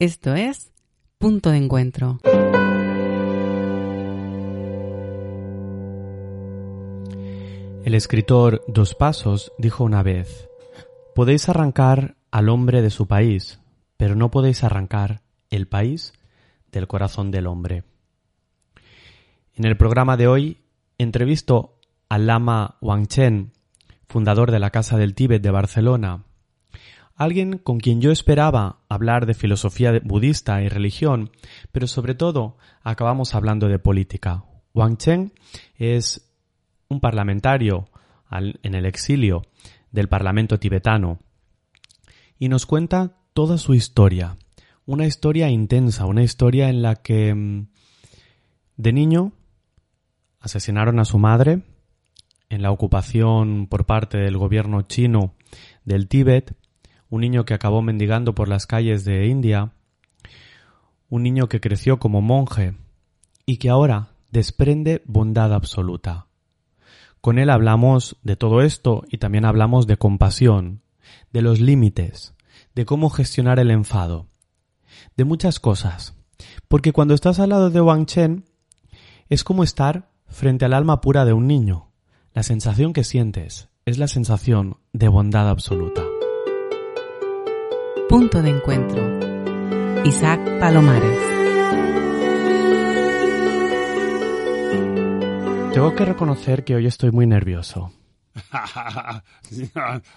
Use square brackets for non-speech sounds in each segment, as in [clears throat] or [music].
Esto es Punto de Encuentro. El escritor Dos Pasos dijo una vez, Podéis arrancar al hombre de su país, pero no podéis arrancar el país del corazón del hombre. En el programa de hoy entrevisto al lama Wangchen, fundador de la Casa del Tíbet de Barcelona, alguien con quien yo esperaba hablar de filosofía budista y religión, pero sobre todo acabamos hablando de política. Wang Chen es un parlamentario en el exilio del Parlamento tibetano y nos cuenta toda su historia, una historia intensa, una historia en la que mm, de niño asesinaron a su madre en la ocupación por parte del gobierno chino del Tíbet, un niño que acabó mendigando por las calles de India, un niño que creció como monje y que ahora desprende bondad absoluta. Con él hablamos de todo esto y también hablamos de compasión, de los límites, de cómo gestionar el enfado, de muchas cosas. Porque cuando estás al lado de Wang Chen, es como estar frente al alma pura de un niño. La sensación que sientes es la sensación de bondad absoluta. Punto de encuentro. Isaac Palomares. Tengo que reconocer que hoy estoy muy nervioso. [laughs]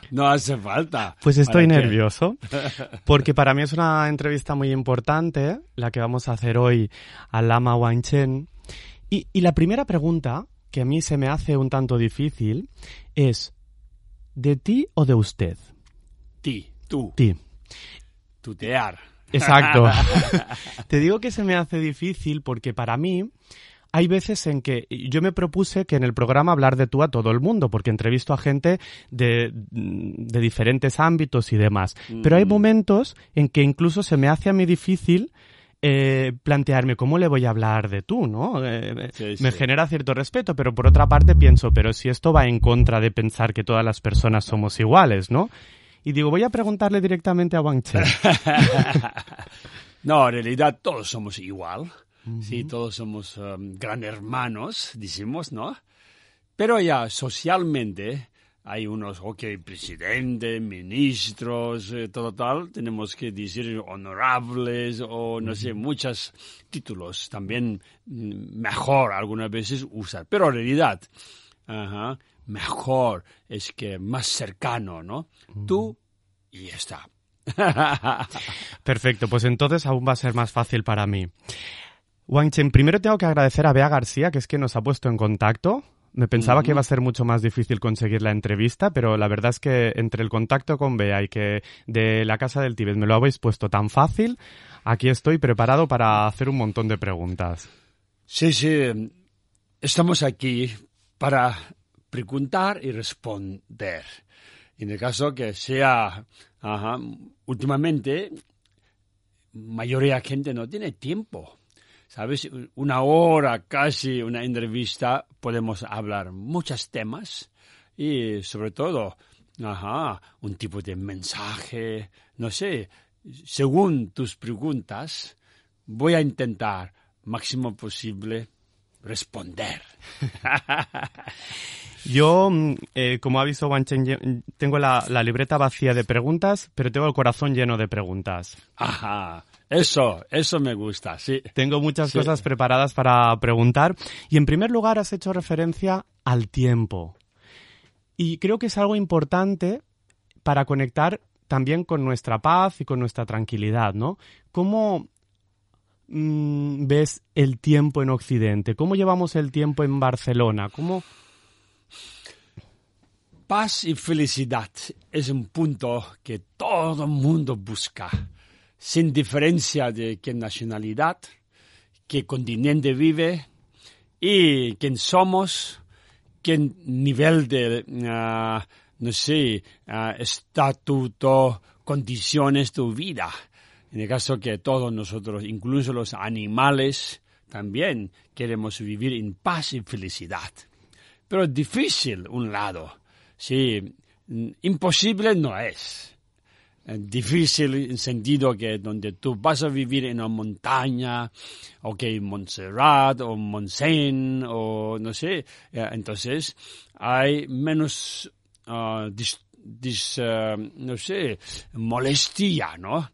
no, hace falta. Pues estoy nervioso [laughs] porque para mí es una entrevista muy importante la que vamos a hacer hoy al Lama Wanchen. Y, y la primera pregunta que a mí se me hace un tanto difícil es ¿de ti o de usted? Ti, tú. Ti. Tutear. Exacto. [laughs] Te digo que se me hace difícil porque para mí hay veces en que yo me propuse que en el programa hablar de tú a todo el mundo, porque entrevisto a gente de, de diferentes ámbitos y demás. Pero hay Mm. momentos en que incluso se me hace a mí difícil eh, plantearme cómo le voy a hablar de tú, ¿no? Eh, Sí, me genera cierto respeto, pero por otra parte pienso, pero si esto va en contra de pensar que todas las personas somos iguales, ¿no? Y digo, voy a preguntarle directamente a Wang Chen. [laughs] No, en realidad todos somos igual. Sí, todos somos um, gran hermanos, decimos, ¿no? Pero ya socialmente hay unos, ok, presidente, ministros, eh, todo tal, tenemos que decir honorables o no sé, muchos títulos también mm, mejor algunas veces usar. Pero en realidad, ajá, mejor es que más cercano, ¿no? Tú y ya está. [laughs] Perfecto, pues entonces aún va a ser más fácil para mí. Wang Chen, primero tengo que agradecer a Bea García, que es que nos ha puesto en contacto. Me pensaba que iba a ser mucho más difícil conseguir la entrevista, pero la verdad es que entre el contacto con Bea y que de la Casa del Tíbet me lo habéis puesto tan fácil, aquí estoy preparado para hacer un montón de preguntas. Sí, sí, estamos aquí para preguntar y responder. En el caso que sea, ajá, últimamente, mayoría de gente no tiene tiempo. ¿Sabes? Una hora casi, una entrevista, podemos hablar muchos temas y sobre todo, un tipo de mensaje, no sé, según tus preguntas, voy a intentar máximo posible responder. [laughs] Yo, mm, eh, como ha visto Wang Chen, lle- tengo la, la libreta vacía de preguntas, pero tengo el corazón lleno de preguntas. Ajá, eso, eso me gusta, sí. Tengo muchas Sí. cosas preparadas para preguntar. Y en primer lugar has hecho referencia al tiempo. Y creo que es algo importante para conectar también con nuestra paz y con nuestra tranquilidad, ¿no? ¿Cómo mm, ves el tiempo en Occidente? ¿Cómo llevamos el tiempo en Barcelona? ¿Cómo... Paz y felicidad es un punto que todo mundo busca, sin diferencia de qué nacionalidad, qué continente vive y quién somos, qué nivel de, ah, no sé, ah, estatuto, condiciones de vida. En el caso que todos nosotros, incluso los animales, también queremos vivir en paz y felicidad. Pero es difícil un lado. Sí, imposible no es. eh, difícil en sentido que donde tú vas a vivir en una montaña, o que Montserrat o Montseny o no sé, eh, entonces hay menos ah, dis- eh, no sé, molestia, ¿no?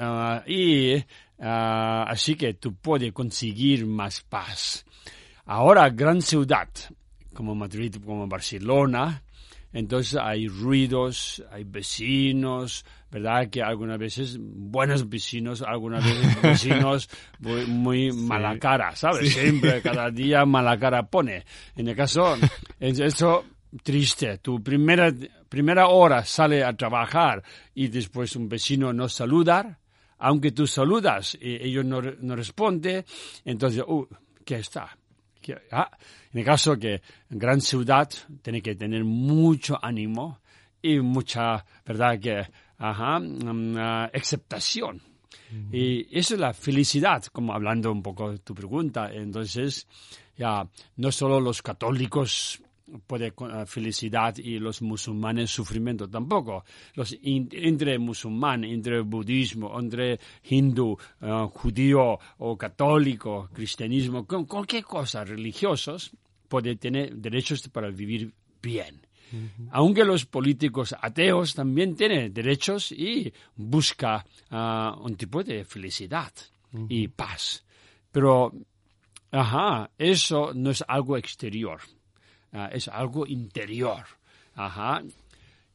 Ah, y ah, así que tú puedes conseguir más paz. Ahora, gran ciudad, como Madrid, como Barcelona, entonces hay ruidos, hay vecinos, ¿verdad? Que algunas veces buenos vecinos, algunas veces [laughs] vecinos muy, muy mala cara, ¿sabes? Siempre, cada [laughs] día mala cara pone. En el caso, es eso triste. Tu primera, primera hora sale a trabajar y después un vecino no saludar, aunque tú saludas y ellos no, no responden, entonces, uh, ¿qué está? Que- ah, en el caso que gran ciudad tiene que tener mucho ánimo y mucha, ¿verdad? Que, ajá, mm, ah, aceptación. Y eso es la felicidad, como hablando un poco de tu pregunta. Entonces, ya, no solo los católicos puede ah, felicidad y los musulmanes sufrimiento tampoco. Los in- entre musulmán, entre budismo, entre hindú, ah, judío o católico, cristianismo, con cualquier cosa religiosos, puede tener derechos para vivir bien. Aunque los políticos ateos también tienen derechos y busca ah, un tipo de felicidad y paz. Pero, ajá, eso no es algo exterior, ah, es algo interior. Ajá.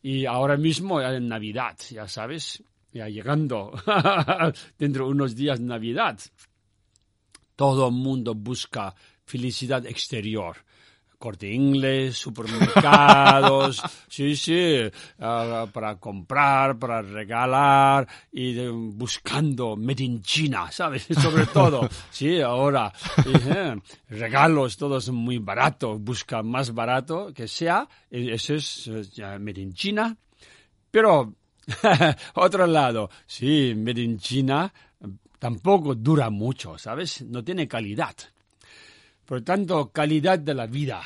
Y ahora mismo en Navidad, ya sabes, ya llegando [laughs] dentro de unos días Navidad, todo el mundo busca felicidad exterior. Corte inglés, supermercados, [laughs] sí, sí, ah, para comprar, para regalar y de- buscando made in China, ¿sabes? [laughs] Sobre todo, sí, ahora, y, eh, regalos, todos muy baratos, busca más barato que sea, y eso es eh, made in China, pero, [laughs] otro lado, sí, Made in China eh, tampoco dura mucho, ¿sabes? No tiene calidad. Por tanto, calidad de la vida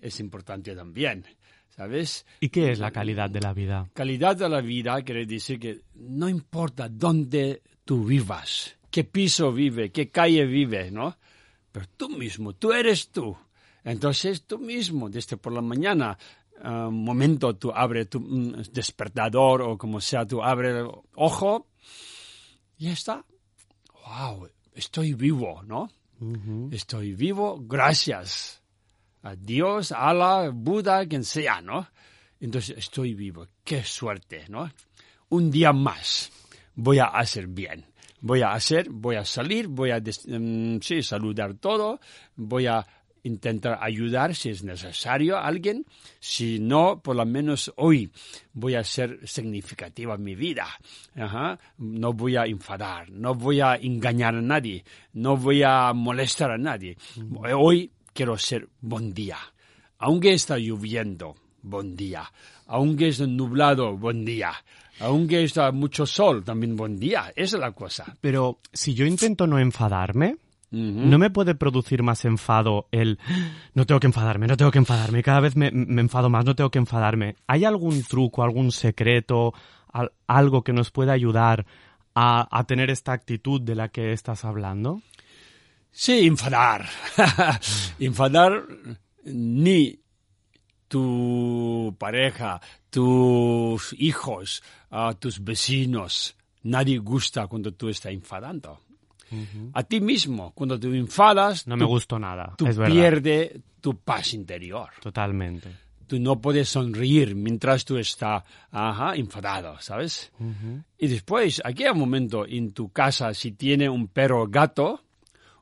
es importante también, ¿sabes? ¿Y qué es la calidad de la vida? Calidad de la vida quiere decir que no importa dónde tú vivas, qué piso vive, qué calle vive, ¿no? Pero tú mismo, tú eres tú. Entonces tú mismo, desde por la mañana, ah, un momento tú abres tu mm, despertador o como sea, tú abres el ojo y ya está. ¡Wow! Estoy vivo, ¿no? Estoy vivo gracias a Dios, Allah, Buda, quien sea, ¿no? Entonces estoy vivo. Qué suerte, ¿no? Un día más voy a hacer bien. Voy a hacer, voy a salir, voy a mm, sí, saludar todo, voy a intentar ayudar si es necesario a alguien. Si no, por lo menos hoy voy a ser significativa en mi vida. Ajá. No voy a enfadar, no voy a engañar a nadie, no voy a molestar a nadie. Hoy quiero ser buen día. Aunque está lloviendo, buen día. Aunque está nublado, buen día. Aunque está mucho sol, también buen día. Esa es la cosa. Pero si yo intento no enfadarme, ¿no me puede producir más enfado el no tengo que enfadarme, no tengo que enfadarme, cada vez me, me enfado más, no tengo que enfadarme? ¿Hay algún truco, algún secreto, al- algo que nos pueda ayudar a, a tener esta actitud de la que estás hablando? Sí, enfadar. [laughs] enfadar ni tu pareja, tus hijos, a tus vecinos. Nadie gusta cuando tú estás enfadando. A ti mismo, cuando tú enfadas, No me tú, gustó nada, tú es verdad. pierdes tu paz interior. Totalmente. Tú no puedes sonreír mientras tú estás ajá, enfadado, ¿sabes? Y después, aquí hay un momento en tu casa, si tiene un perro o gato,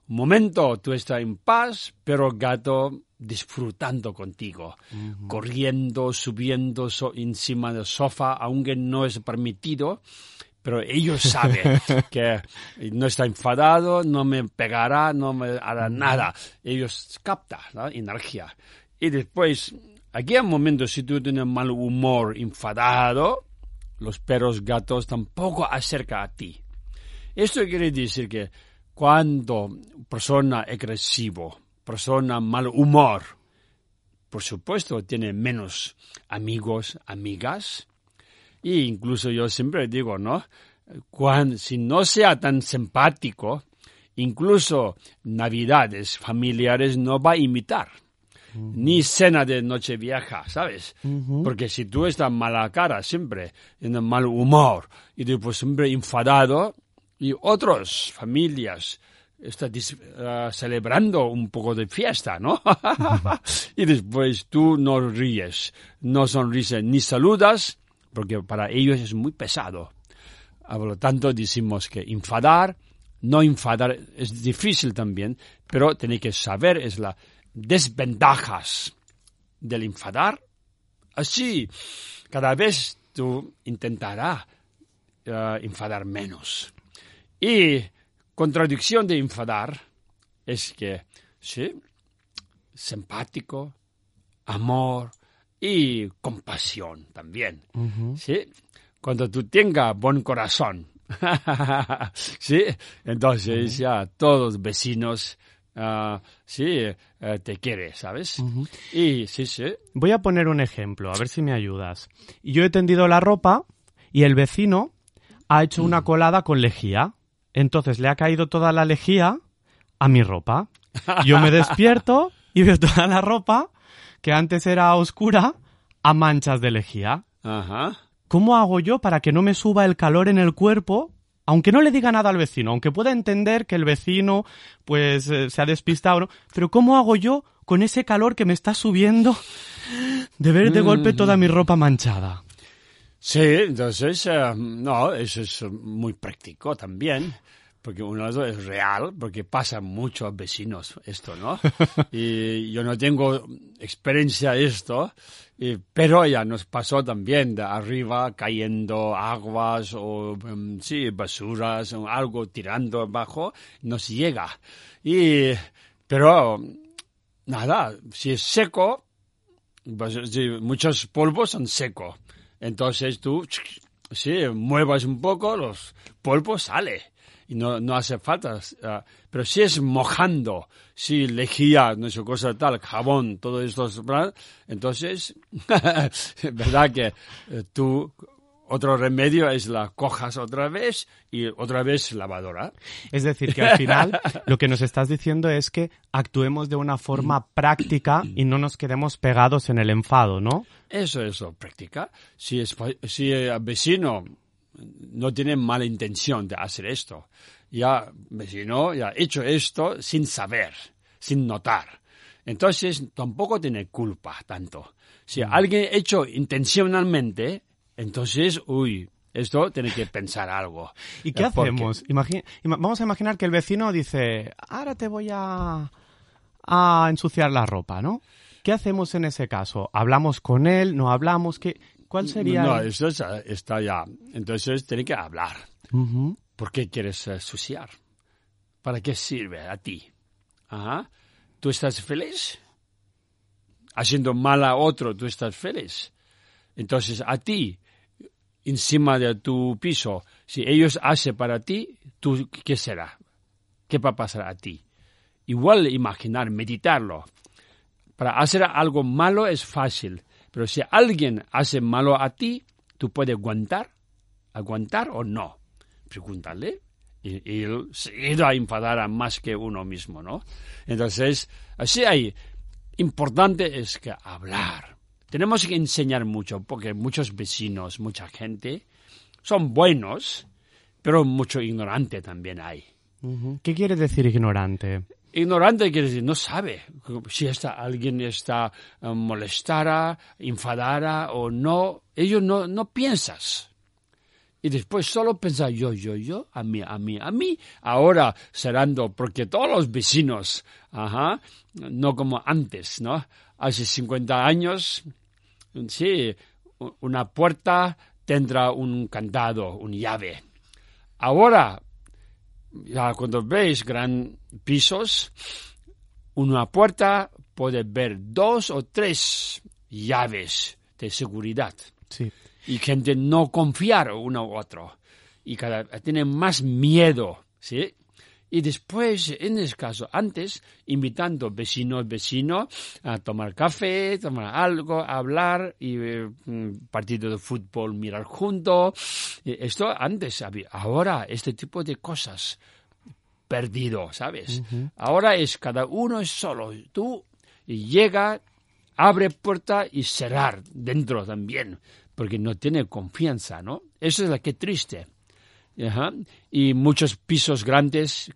un momento tú estás en paz, pero gato disfrutando contigo, corriendo, subiendo so- encima del sofá, aunque no es permitido, pero ellos saben [laughs] que no está enfadado, no me pegará, no me hará nada. Ellos captan la energía. Y después, aquí hay un momento, si tú tienes mal humor, enfadado, los perros, gatos tampoco acercan a ti. Esto quiere decir que cuando persona agresivo, persona mal humor, por supuesto tiene menos amigos, amigas, Y incluso yo siempre digo, ¿no? Cuando, si no sea tan simpático, incluso navidades familiares no va a imitar. Ni cena de noche vieja, ¿sabes? Porque si tú estás mala cara siempre, en mal humor, y después siempre enfadado, y otras familias están uh, celebrando un poco de fiesta, ¿no? [laughs] [laughs] y después tú no ríes, no sonríes ni saludas, porque para ellos es muy pesado. Por lo tanto, decimos que enfadar, no enfadar es difícil también, pero tenéis que saber es la desventajas del enfadar. Así, cada vez tú intentarás uh, enfadar menos. Y contradicción de enfadar es que, sí, simpático, amor y compasión también. Sí, cuando tú tengas buen corazón, [laughs] sí, entonces ya todos vecinos Ah, sí, eh, te quiere, ¿sabes? Y sí, sí. Voy a poner un ejemplo, a ver si me ayudas. Yo he tendido la ropa y el vecino ha hecho una colada con lejía. Entonces le ha caído toda la lejía a mi ropa. Yo me [laughs] despierto y veo toda la ropa que antes era oscura a manchas de lejía. Ajá. ¿Cómo hago yo para que no me suba el calor en el cuerpo aunque no le diga nada al vecino, aunque pueda entender que el vecino pues eh, se ha despistado, pero ¿cómo hago yo con ese calor que me está subiendo de ver de golpe toda mi ropa manchada? Sí, entonces, eh, no, eso es muy práctico también porque uno es real, porque pasa mucho a vecinos esto, ¿no? [laughs] y yo no tengo experiencia esto, pero ya nos pasó también de arriba cayendo aguas o, em, sí, basuras o algo tirando abajo, nos llega. Y, pero, nada, si es seco, pues, muchos polvos son secos. Entonces tú, sí, muevas un poco, los polvos sale y no, no hace falta. Uh, pero si es mojando, si lejía, no sé, cosa tal, jabón, todo esto, entonces, [laughs] verdad que eh, tú, otro remedio es la cojas otra vez y otra vez lavadora. Es decir, que al final lo que nos estás diciendo es que actuemos de una forma práctica y no nos quedemos pegados en el enfado, ¿no? Eso, eso, práctica. Si, es, si el vecino no tiene mala intención de hacer esto. Ya, vecino, ya ha hecho esto sin saber, sin notar. Entonces, tampoco tiene culpa tanto. Si mm. alguien ha hecho intencionalmente, entonces, uy, esto tiene que pensar algo. [laughs] ¿Y qué hacemos? vamos a imaginar que el vecino dice, ahora te voy a, a ensuciar la ropa, ¿no? ¿Qué hacemos en ese caso? ¿Hablamos con él? ¿No hablamos? ¿Qué, ¿Cuál sería? No, eso está ya. Entonces tiene que hablar. ¿Por qué quieres ensuciar? ¿Para qué sirve a ti? Ajá. ¿Tú estás feliz? Haciendo mal a otro, tú estás feliz. Entonces a ti, encima de tu piso, si ellos hacen para ti, ¿tú qué será? ¿Qué va a pasar a ti? Igual imaginar, meditarlo. Para hacer algo malo es fácil pero si alguien hace malo a ti, tú puedes aguantar, aguantar o no. Pregúntale. Y, él se irá a enfadar a más que uno mismo, ¿no? Entonces, así hay. Importante es que hablar. Tenemos que enseñar mucho, porque muchos vecinos, mucha gente, son buenos, pero mucho ignorante también hay. ¿Qué quiere decir ignorante? Ignorante quiere decir, no sabe si está, alguien está eh, molestada, enfadada o no. Ellos no, no piensas. Y después solo piensa yo, yo, yo, a mí, a mí, a mí. Ahora cerrando, porque todos los vecinos, ajá, no como antes, ¿no? Hace 50 años, sí, una puerta tendrá un candado, un llave. Ahora, ya cuando veis gran pisos, una puerta puede ver dos o tres llaves de seguridad. Sí. Y gente no confiar uno u otro. Y cada tiene más miedo, ¿sí? Y después, en ese caso, antes, invitando vecinos, vecinos a tomar café, tomar algo, hablar y eh, mm, partido de fútbol mirar juntos. Esto antes había. Ahora, este tipo de cosas perdido, ¿sabes? Ahora es cada uno es solo. Tú y llega, abre puerta y cerrar dentro también, porque no tiene confianza, ¿no? Eso es la que triste. Y muchos pisos grandes,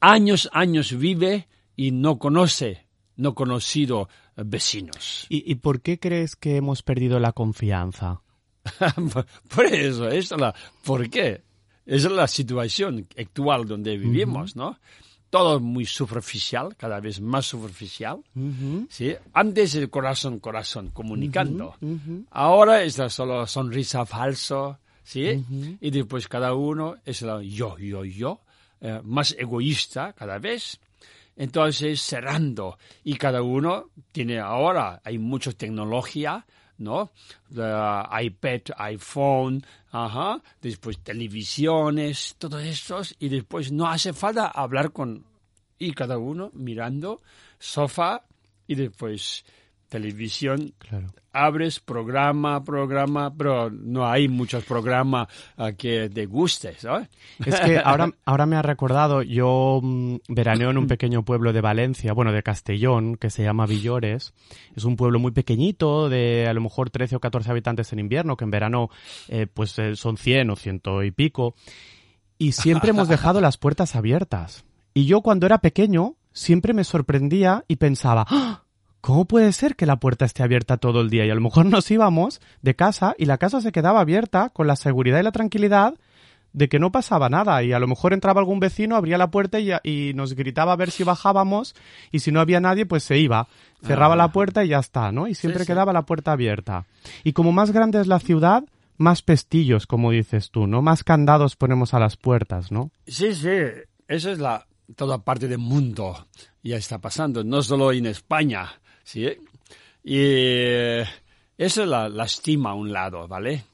años, años vive y no conoce, no conocido vecinos. ¿Y, por qué crees que hemos perdido la confianza? [laughs] por eso, eso la, ¿por qué? Esa es la situación actual donde vivimos, ¿no? Todo muy superficial, cada vez más superficial. ¿sí? Antes el corazón, corazón, comunicando. Ahora es la solo sonrisa falso, ¿sí? Y después cada uno es el yo, yo, yo, eh, más egoísta cada vez. Entonces, cerrando. Y cada uno tiene ahora, hay mucha tecnología, ¿no? iPad, iPhone, ajá, después televisiones, todo esto, y después no hace falta hablar con, y cada uno mirando, sofá, y después televisión, claro. abres programa, programa, pero no hay muchos programas uh, que te guste, ¿sabes? Es que [laughs] ahora, ahora me ha recordado, yo mm, veraneo en un [clears throat] pequeño pueblo de Valencia, bueno, de Castellón, que se llama Villores. Es un pueblo muy pequeñito, de a lo mejor 13 o 14 habitantes en invierno, que en verano eh, pues eh, son 100 o ciento y pico. Y siempre hemos dejado las puertas abiertas. Y yo cuando era pequeño siempre me sorprendía y pensaba, ¡Ah! ¿Cómo puede ser que la puerta esté abierta todo el día? Y a lo mejor nos íbamos de casa y la casa se quedaba abierta con la seguridad y la tranquilidad de que no pasaba nada y a lo mejor entraba algún vecino, abría la puerta y, nos gritaba a ver si bajábamos y si no había nadie pues se iba, cerraba la ah. puerta y ya está, ¿no? Y siempre quedaba la puerta abierta. Y como más grande es la ciudad, más pestillos, como dices tú, ¿no? Más candados ponemos a las puertas, ¿no? Sí, sí, eso es la toda parte del mundo ya está pasando, no solo en España. ¿sí? Y eso la lastima a un lado, ¿vale?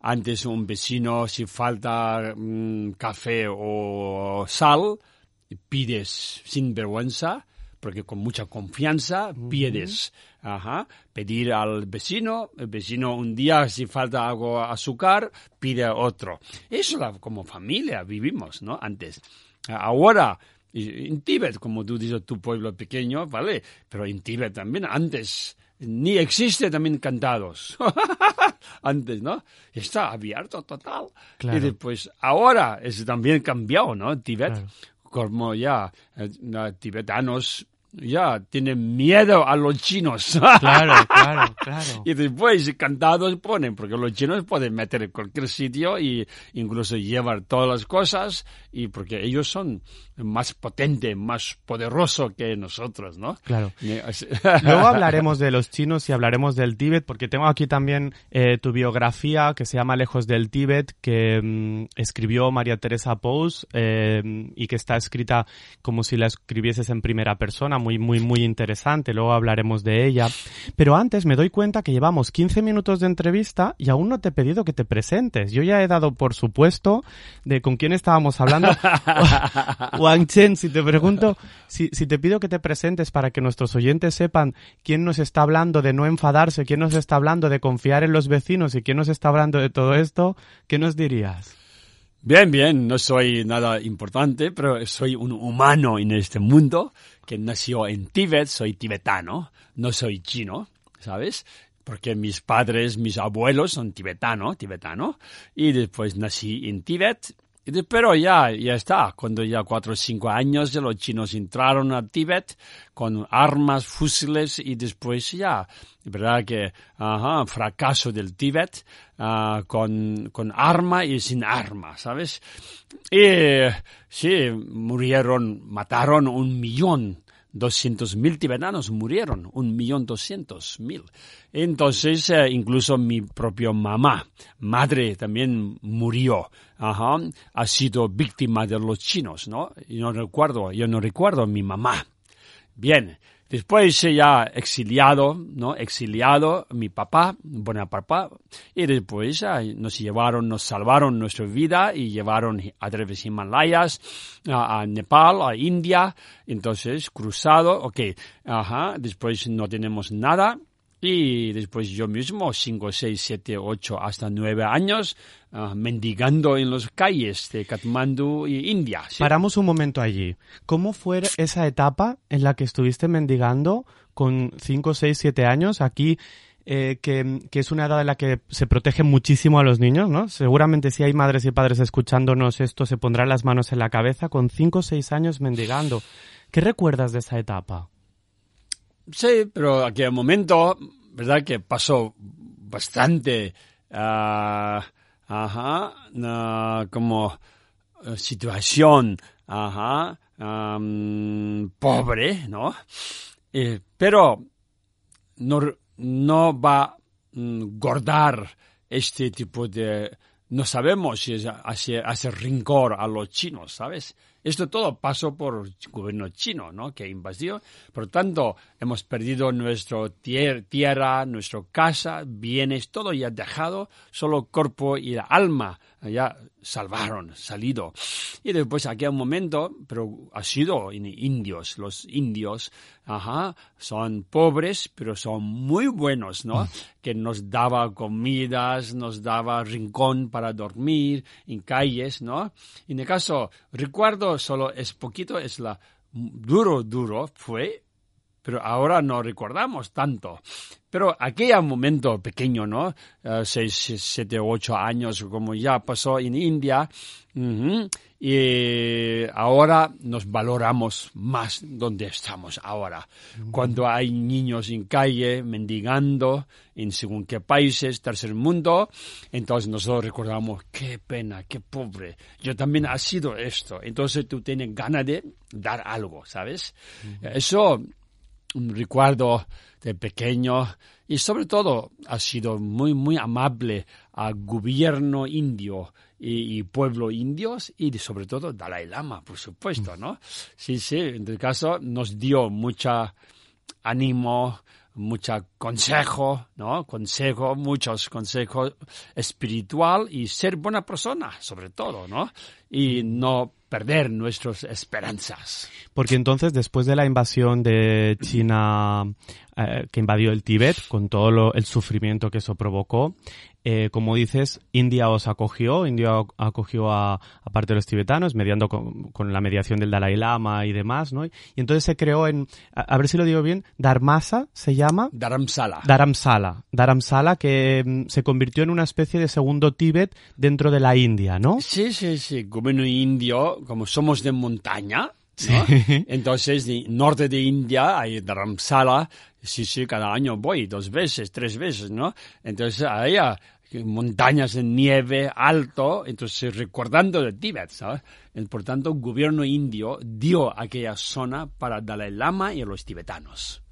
Antes un vecino, si falta mm, café o sal, pides sin vergüenza, porque con mucha confianza pides, ajá, pedir al vecino, el vecino un día si falta algo azúcar, pide otro. Eso como familia vivimos, ¿no? Antes. Ahora en Tíbet, como tú dices, tu pueblo pequeño, ¿vale? Pero en Tíbet también, antes, ni existe también cantados. [laughs] antes, ¿no? Está abierto total. Y después, ahora es también cambiado, ¿no? Tíbet, como ya eh, tibetanos ya tienen miedo a los chinos. [laughs] Claro, claro, claro. y después cantados ponen, porque los chinos pueden meter en cualquier sitio y incluso llevar todas las cosas, y porque ellos son más potentes, más poderosos que nosotros, ¿no? Claro. [laughs] Luego hablaremos de los chinos y hablaremos del Tíbet, porque tengo aquí también eh, tu biografía que se llama Lejos del Tíbet, que mm, escribió María Teresa Pous eh, y que está escrita como si la escribieses en primera persona muy, muy, muy interesante. Luego hablaremos de ella. Pero antes me doy cuenta que llevamos 15 minutos de entrevista y aún no te he pedido que te presentes. Yo ya he dado por supuesto de con quién estábamos hablando. [laughs] Wang Chen, si te pregunto, si, si te pido que te presentes para que nuestros oyentes sepan quién nos está hablando de no enfadarse, quién nos está hablando de confiar en los vecinos y quién nos está hablando de todo esto, ¿qué nos dirías? Bien, bien, no soy nada importante, pero soy un humano en este mundo que nació en Tíbet, soy tibetano, no soy chino, ¿sabes? Porque mis padres, mis abuelos son tibetanos, tibetano, y después nací en Tíbet pero ya, ya está, cuando ya cuatro o cinco años los chinos entraron a Tíbet con armas, fusiles y después ya, verdad que, ajá, fracaso del Tíbet uh, con, con arma y sin arma, ¿sabes? Y sí, murieron, mataron un millón 200.000 tibetanos murieron, un millón doscientos mil. Entonces, eh, incluso mi propia mamá, madre, también murió. Ajá, ha sido víctima de los chinos, ¿no? Yo no recuerdo, yo no recuerdo a mi mamá. Bien, Después ya exiliado, ¿no? Exiliado, mi papá, bueno papá, y después nos llevaron, nos salvaron nuestra vida y llevaron a través de Himalayas, a, Nepal, a India, entonces cruzado, ok, ajá, después no tenemos nada, y después yo mismo, 5, 6, 7, 8, hasta 9 años, uh, mendigando en las calles de Katmandú y India. Paramos un momento allí. ¿Cómo fue esa etapa en la que estuviste mendigando con 5, 6, 7 años? Aquí, eh, que, que, es una edad en la que se protege muchísimo a los niños, ¿no? Seguramente si hay madres y padres escuchándonos esto, se pondrán las manos en la cabeza con 5 o 6 años mendigando. ¿Qué recuerdas de esa etapa? Sí, pero aquel momento, ¿verdad? Que pasó bastante, uh, ajá, uh, como uh, situación, ajá, um, pobre, ¿no? Eh, pero no, no va a um, gordar este tipo de... No sabemos si es hace, hace rincor a los chinos, ¿sabes? Esto todo pasó por el gobierno chino, ¿no? Que invadió. Por lo tanto, hemos perdido nuestra tier tierra, nuestra casa, bienes, todo ya dejado, solo cuerpo y alma ya salvaron, salido. Y después aquí un momento, pero ha sido en indios, los indios, ajá, son pobres, pero son muy buenos, ¿no? Mm. Que nos daba comidas, nos daba rincón para dormir en calles, ¿no? En el caso, recuerdo solo es poquito, es la duro, duro fue, pero ahora no recordamos tanto. Pero aquel momento pequeño, ¿no? Uh, seis, siete, ocho años, como ya pasó en India, uh -huh, y ahora nos valoramos más donde estamos ahora. Uh -huh. Cuando hay niños en calle mendigando en según qué países, tercer mundo, entonces nosotros recordamos, qué pena, qué pobre. Yo también ha sido esto. Entonces tú tienes ganas de dar algo, ¿sabes? Eso un recuerdo de pequeño y sobre todo ha sido muy, muy amable al gobierno indio y, pueblo indios y sobre todo Dalai Lama, por supuesto, ¿no? Sí, sí, en el caso nos dio mucha ánimo, mucha consejo, ¿no? Consejo, muchos consejos espiritual y ser buena persona, sobre todo, ¿no? Y no perder nuestras esperanzas. Porque entonces, después de la invasión de China eh, que invadió el Tíbet, con todo lo, el sufrimiento que eso provocó, eh, como dices, India os acogió, India acogió a, a parte de los tibetanos, mediando con, con, la mediación del Dalai Lama y demás, ¿no? Y entonces se creó en, a, a ver si lo digo bien, Dharmasa se llama. Dharamsala. Dharamsala. Dharamsala que mm, se convirtió en una especie de segundo Tíbet dentro de la India, ¿no? Sí, sí, sí. Gobierno indio, como somos de montaña, ¿no? [laughs] Entonces, de norte de India hay Dharamsala, sí, sí, cada año voy dos veces, tres veces, ¿no? Entonces, hay montañas de nieve alto, entonces recordando de Tíbet, ¿sabes? Por tanto, el gobierno indio dio aquella zona para Dalai Lama y los tibetanos.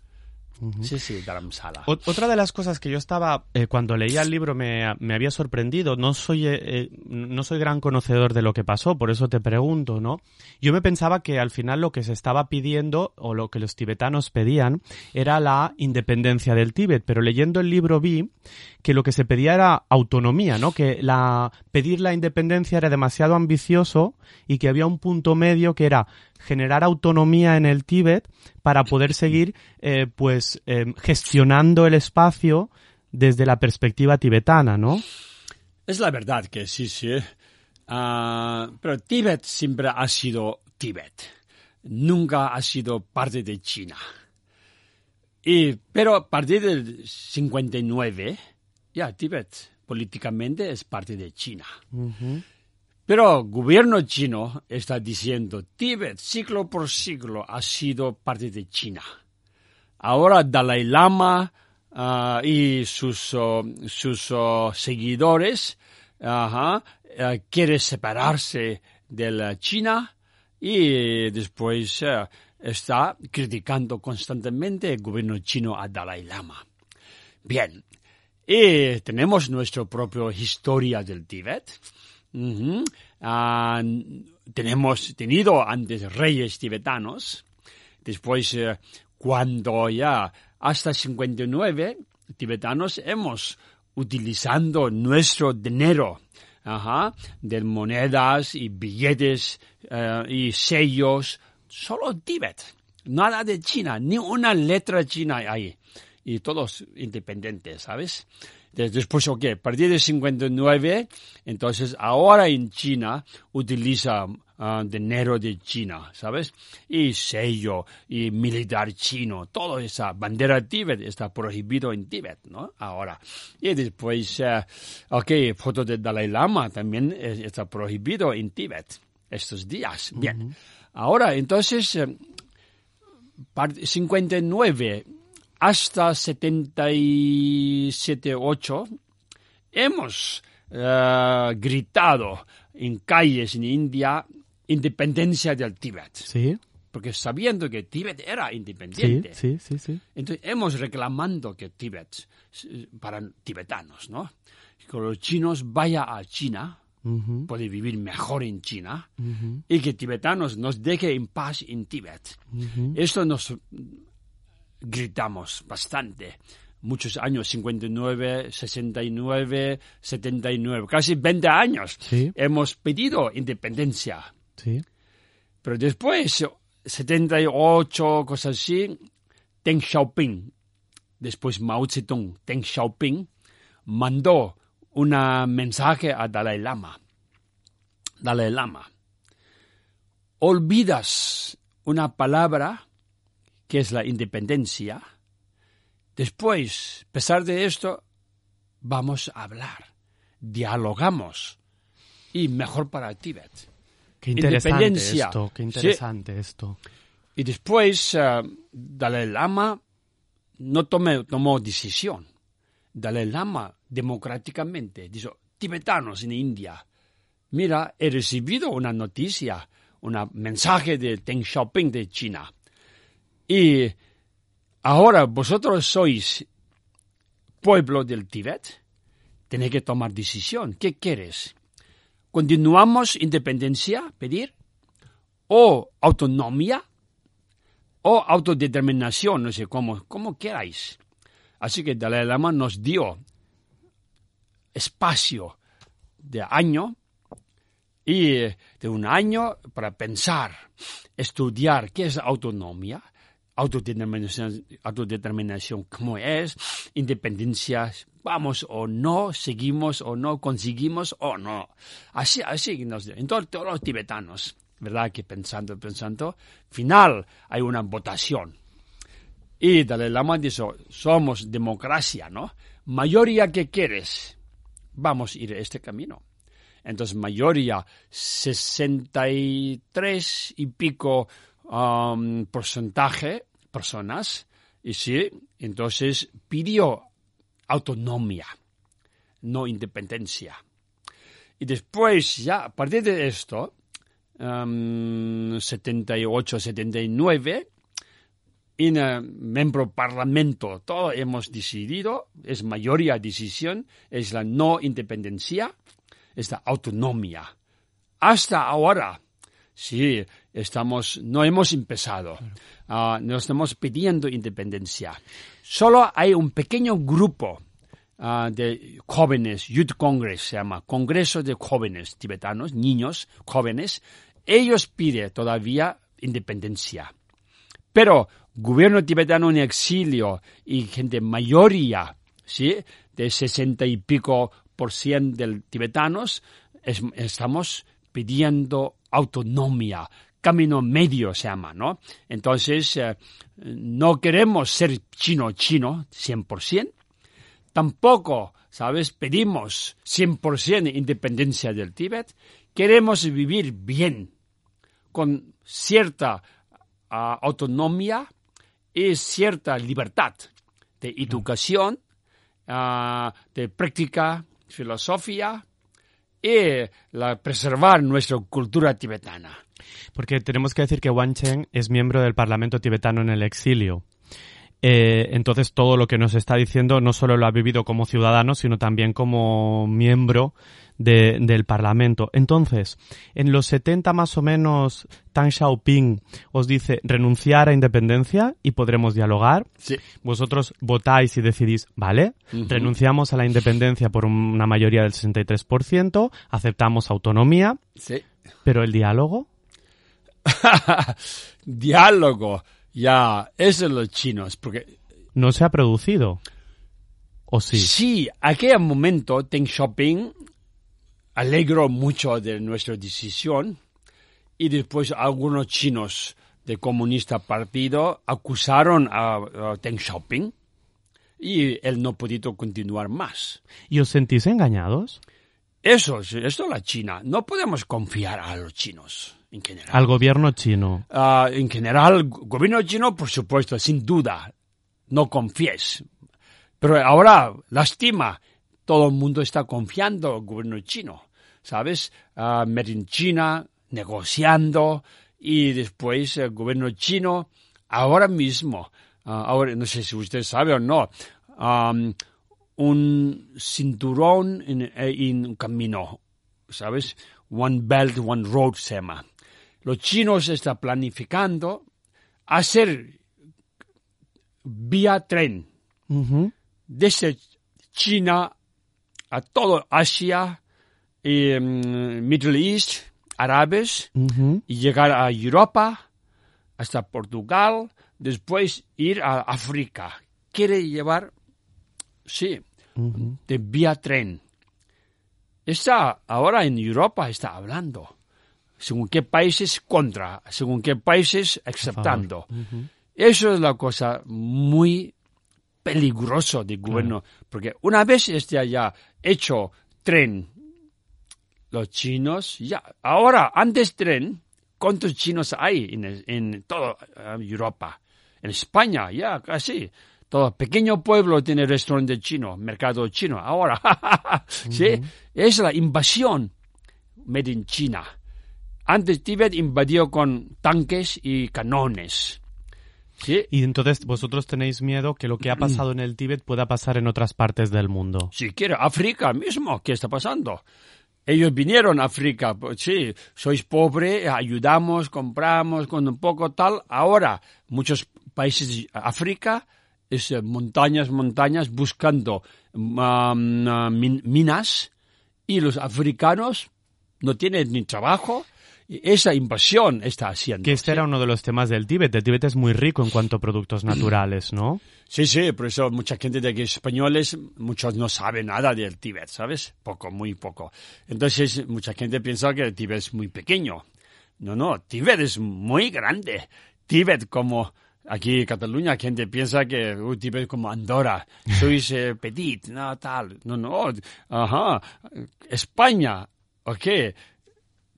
Uh -huh. Sí, sí, Dharamsala. Otra de las cosas que yo estaba, eh, cuando leía el libro, me, me había sorprendido. No soy, eh, no soy gran conocedor de lo que pasó, por eso te pregunto, ¿no? Yo me pensaba que al final lo que se estaba pidiendo, o lo que los tibetanos pedían, era la independencia del Tíbet, pero leyendo el libro vi que lo que se pedía era autonomía, ¿no? Que la, pedir la independencia era demasiado ambicioso y que había un punto medio que era generar autonomía en el Tíbet para poder seguir eh, pues eh, gestionando el espacio desde la perspectiva tibetana, ¿no? Es la verdad que sí, sí. Uh, pero Tíbet siempre ha sido Tíbet. Nunca ha sido parte de China. Y, pero a partir del 59, ya Tíbet políticamente es parte de China. Uh -huh. Pero el gobierno chino está diciendo, Tíbet, siglo por siglo, ha sido parte de China. Ahora Dalai Lama uh, y sus, uh, sus uh, seguidores -huh, quieren separarse de la China y después está criticando constantemente el gobierno chino a Dalai Lama. Bien, y tenemos nuestra propia historia del Tíbet. Uh uh, tenemos tenido antes reyes tibetanos, después uh, cuando ya hasta 59 tibetanos hemos utilizando nuestro dinero, de monedas y billetes eh, y sellos, solo Tíbet, nada de China, ni una letra china ahí, y todos independientes, ¿sabes? Después, ok, a partir de 59, entonces ahora en China utiliza uh, dinero de China, ¿sabes? Y sello, y militar chino, toda esa bandera Tíbet está prohibido en Tíbet, ¿no? Ahora. Y después, uh, ok, foto de Dalai Lama también está prohibido en Tíbet estos días. Bien. Ahora, entonces, 59 hasta 77, 8, hemos uh, gritado en calles en India independencia del Tíbet. Sí. Porque sabiendo que Tíbet era independiente. Sí, sí, sí. Entonces hemos reclamando que Tíbet, para tibetanos, ¿no? Que los chinos vayan a China, Ujú, puede vivir mejor en China, y que tibetanos nos deje en paz en Tíbet. Esto nos gritamos bastante. Muchos años, 59, 69, 79, casi 20 años. Sí. Hemos pedido independencia. Sí. Pero después, 78, cosas así, Deng Xiaoping, después Mao Zedong, Deng Xiaoping, mandó un mensaje a Dalai Lama. Dalai Lama, olvidas una palabra que es la independencia. Después, a pesar de esto, vamos a hablar, dialogamos y mejor para Tíbet. Qué interesante Independencia. esto, qué Sí. interesante esto. Y después eh, Dalai Lama no tomó decisión. Dalai Lama democráticamente dijo, tibetanos en India, mira, he recibido una noticia, un mensaje de Deng Xiaoping de China. Y ahora vosotros sois pueblo del Tíbet, tenéis que tomar decisión. ¿Qué quieres? ¿Continuamos independencia, pedir? ¿O autonomía? ¿O autodeterminación? No sé cómo, como queráis. Así que Dalai Lama nos dio espacio de año y de un año para pensar, estudiar qué es autonomía, autodeterminación, autodeterminación cómo es, independencia, vamos o no, seguimos o no, conseguimos o no. Así, así nos entonces todos los tibetanos, ¿verdad? Que pensando, pensando, final hay una votación. Y Dalai Lama dijo, somos democracia, ¿no? Mayoría que quieres, vamos a ir a este camino. Entonces, mayoría, 63 y pico um, porcentaje personas, y sí, entonces pidió autonomía, no independencia. Y después, ya, a partir de esto, um, 78, 79, en el miembro parlamento, todo hemos decidido, es mayoría decisión, es la no independencia, es la autonomía. Hasta ahora, sí, estamos, no hemos empezado, ah, no estamos pidiendo independencia. Solo hay un pequeño grupo ah, de jóvenes, Youth Congress se llama, Congreso de Jóvenes Tibetanos, niños jóvenes, ellos piden todavía independencia. Pero gobierno tibetano en exilio y gente mayoría, ¿sí? De sesenta y pico por cien de tibetanos, es- estamos pidiendo autonomía. Camino medio se llama, ¿no? Entonces, eh, no queremos ser chino-chino 100%, tampoco, ¿sabes? Pedimos 100% independencia del Tíbet. Queremos vivir bien, con cierta ah, autonomía y cierta libertad de educación, ah, de práctica, filosofía y la, preservar nuestra cultura tibetana. Porque tenemos que decir que Wang Chen es miembro del Parlamento tibetano en el exilio. Eh, entonces todo lo que nos está diciendo no solo lo ha vivido como ciudadano, sino también como miembro de- del Parlamento. Entonces, en los 70 más o menos, Tang Xiaoping os dice renunciar a independencia y podremos dialogar. Sí. Vosotros votáis y decidís, vale, renunciamos a la independencia por una mayoría del 63%, aceptamos autonomía, Sí. pero el diálogo. [laughs] Diálogo. Ya, eso es los chinos, porque no se ha producido. ¿O sí? Sí, aquel momento Deng Xiaoping alegró mucho de nuestra decisión y después algunos chinos del comunista partido acusaron a, a Deng Xiaoping y él no podido continuar más. ¿Y os sentís engañados? Eso, es- esto es la China. No podemos confiar a los chinos en general. Al gobierno chino. Ah, en general, gobierno chino, por supuesto, sin duda, no confíes. Pero ahora, lástima, todo el mundo está confiando al gobierno chino, ¿sabes? Ah, Made in China, negociando, y después el gobierno chino, ahora mismo, ah, ahora no sé si usted sabe o no, am, un cinturón en, eh, en un camino, ¿sabes? One Belt, One Road se llama. Los chinos están planificando hacer vía tren desde China a todo Asia, y, mm, Middle East, árabes, y llegar a Europa, hasta Portugal, después ir a África. Quiere llevar, sí, de vía tren. Está ahora en Europa, está hablando. Según qué países contra, según qué países aceptando. Eso es la cosa muy peligroso del gobierno, porque una vez esté ya hecho tren, los chinos, ya, ahora, antes tren, ¿cuántos chinos hay en, en toda eh, Europa? En España, ya, casi. Todo pequeño pueblo tiene restaurante chino, mercado chino. Ahora, [laughs] sí, es la invasión made in China. Antes Tíbet invadió con tanques y canones. Sí, Y entonces vosotros tenéis miedo que lo que ha pasado en el Tíbet pueda pasar en otras partes del mundo. si quiere, África mismo, ¿qué está pasando? Ellos vinieron a África, pues sí, sois pobre, ayudamos, compramos con un poco tal. Ahora, muchos países de África, es eh, montañas, montañas, buscando um, uh, min- minas, y los africanos no tienen ni trabajo. Esa invasión está haciendo. Que este ¿sí? era uno de los temas del Tíbet. El Tíbet es muy rico en cuanto a productos [clears throat] naturales, ¿no? Sí, sí, por eso mucha gente de aquí españoles, muchos no saben nada del Tíbet, ¿sabes? Poco, muy poco. Entonces, mucha gente piensa que el Tíbet es muy pequeño. No, no, Tíbet es muy grande. Tíbet como aquí en Cataluña, gente piensa que uh, Tíbet es como Andorra, [laughs] sois eh, petit, no, tal. No, no, ajá. España, ok.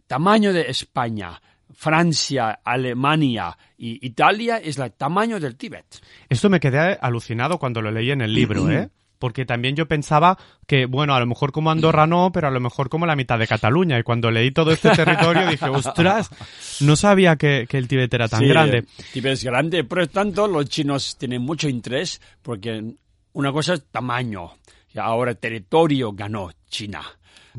Tamaño de España, Francia, Alemania y Italia es el tamaño del Tíbet. Esto me quedé alucinado cuando lo leí en el libro, ¿eh? [clears throat] Porque también yo pensaba que, bueno, a lo mejor como Andorra no, pero a lo mejor como la mitad de Cataluña. Y cuando leí todo este territorio [laughs] dije, ostras, no sabía que, que el Tíbet era tan Sí, grande. Tíbet es grande, por lo tanto los chinos tienen mucho interés porque una cosa es tamaño, y ahora territorio ganó China.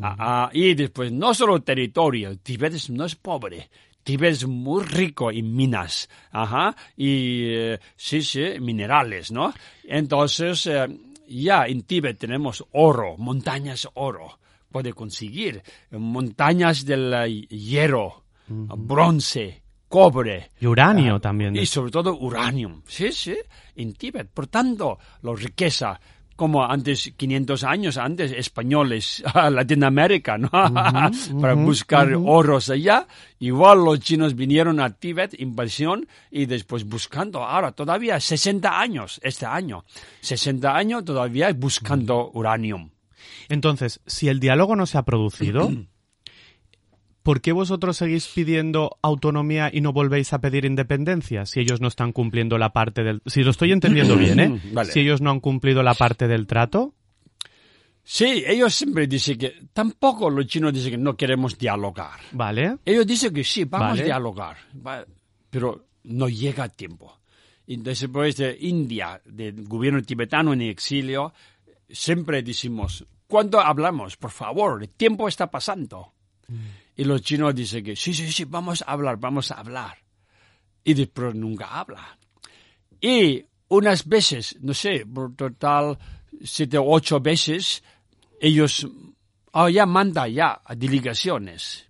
Ah, ah, y después no solo territorio, Tíbet no es pobre. Tíbet es muy rico en minas, ajá, y eh, sí, sí, minerales, ¿no? Entonces, eh, ya en Tíbet tenemos oro, montañas oro, puede conseguir, montañas del eh, hierro, bronce, cobre, Y uranio también. y sobre todo uranio. Sí, sí, en Tíbet. Por tanto, la riqueza, como antes, 500 años antes, españoles a Latinoamérica, ¿no? [laughs] Para buscar oros allá. Igual los chinos vinieron a Tíbet, invasión, y después buscando. Ahora, todavía 60 años, este año. 60 años todavía buscando uranio. Entonces, si el diálogo no se ha producido, [clears throat] ¿por qué vosotros seguís pidiendo autonomía y no volvéis a pedir independencia si ellos no están cumpliendo la parte del... Si lo estoy entendiendo bien, ¿eh? [clears throat] Vale. Si ellos no han cumplido la parte del trato, Sí, ellos siempre dicen que, tampoco los chinos dicen que no queremos dialogar. ¿vale? Ellos dicen que sí, vamos Vale. a dialogar, pero no llega a tiempo. y después de India, del gobierno tibetano en exilio, siempre decimos, ¿cuándo hablamos? Por favor, el tiempo está pasando. Y los chinos dicen que sí, sí, sí, vamos a hablar, vamos a hablar. Y después nunca habla. Y unas veces, no sé, por total siete o ocho veces, ellos oh, ya manda ya a delegaciones.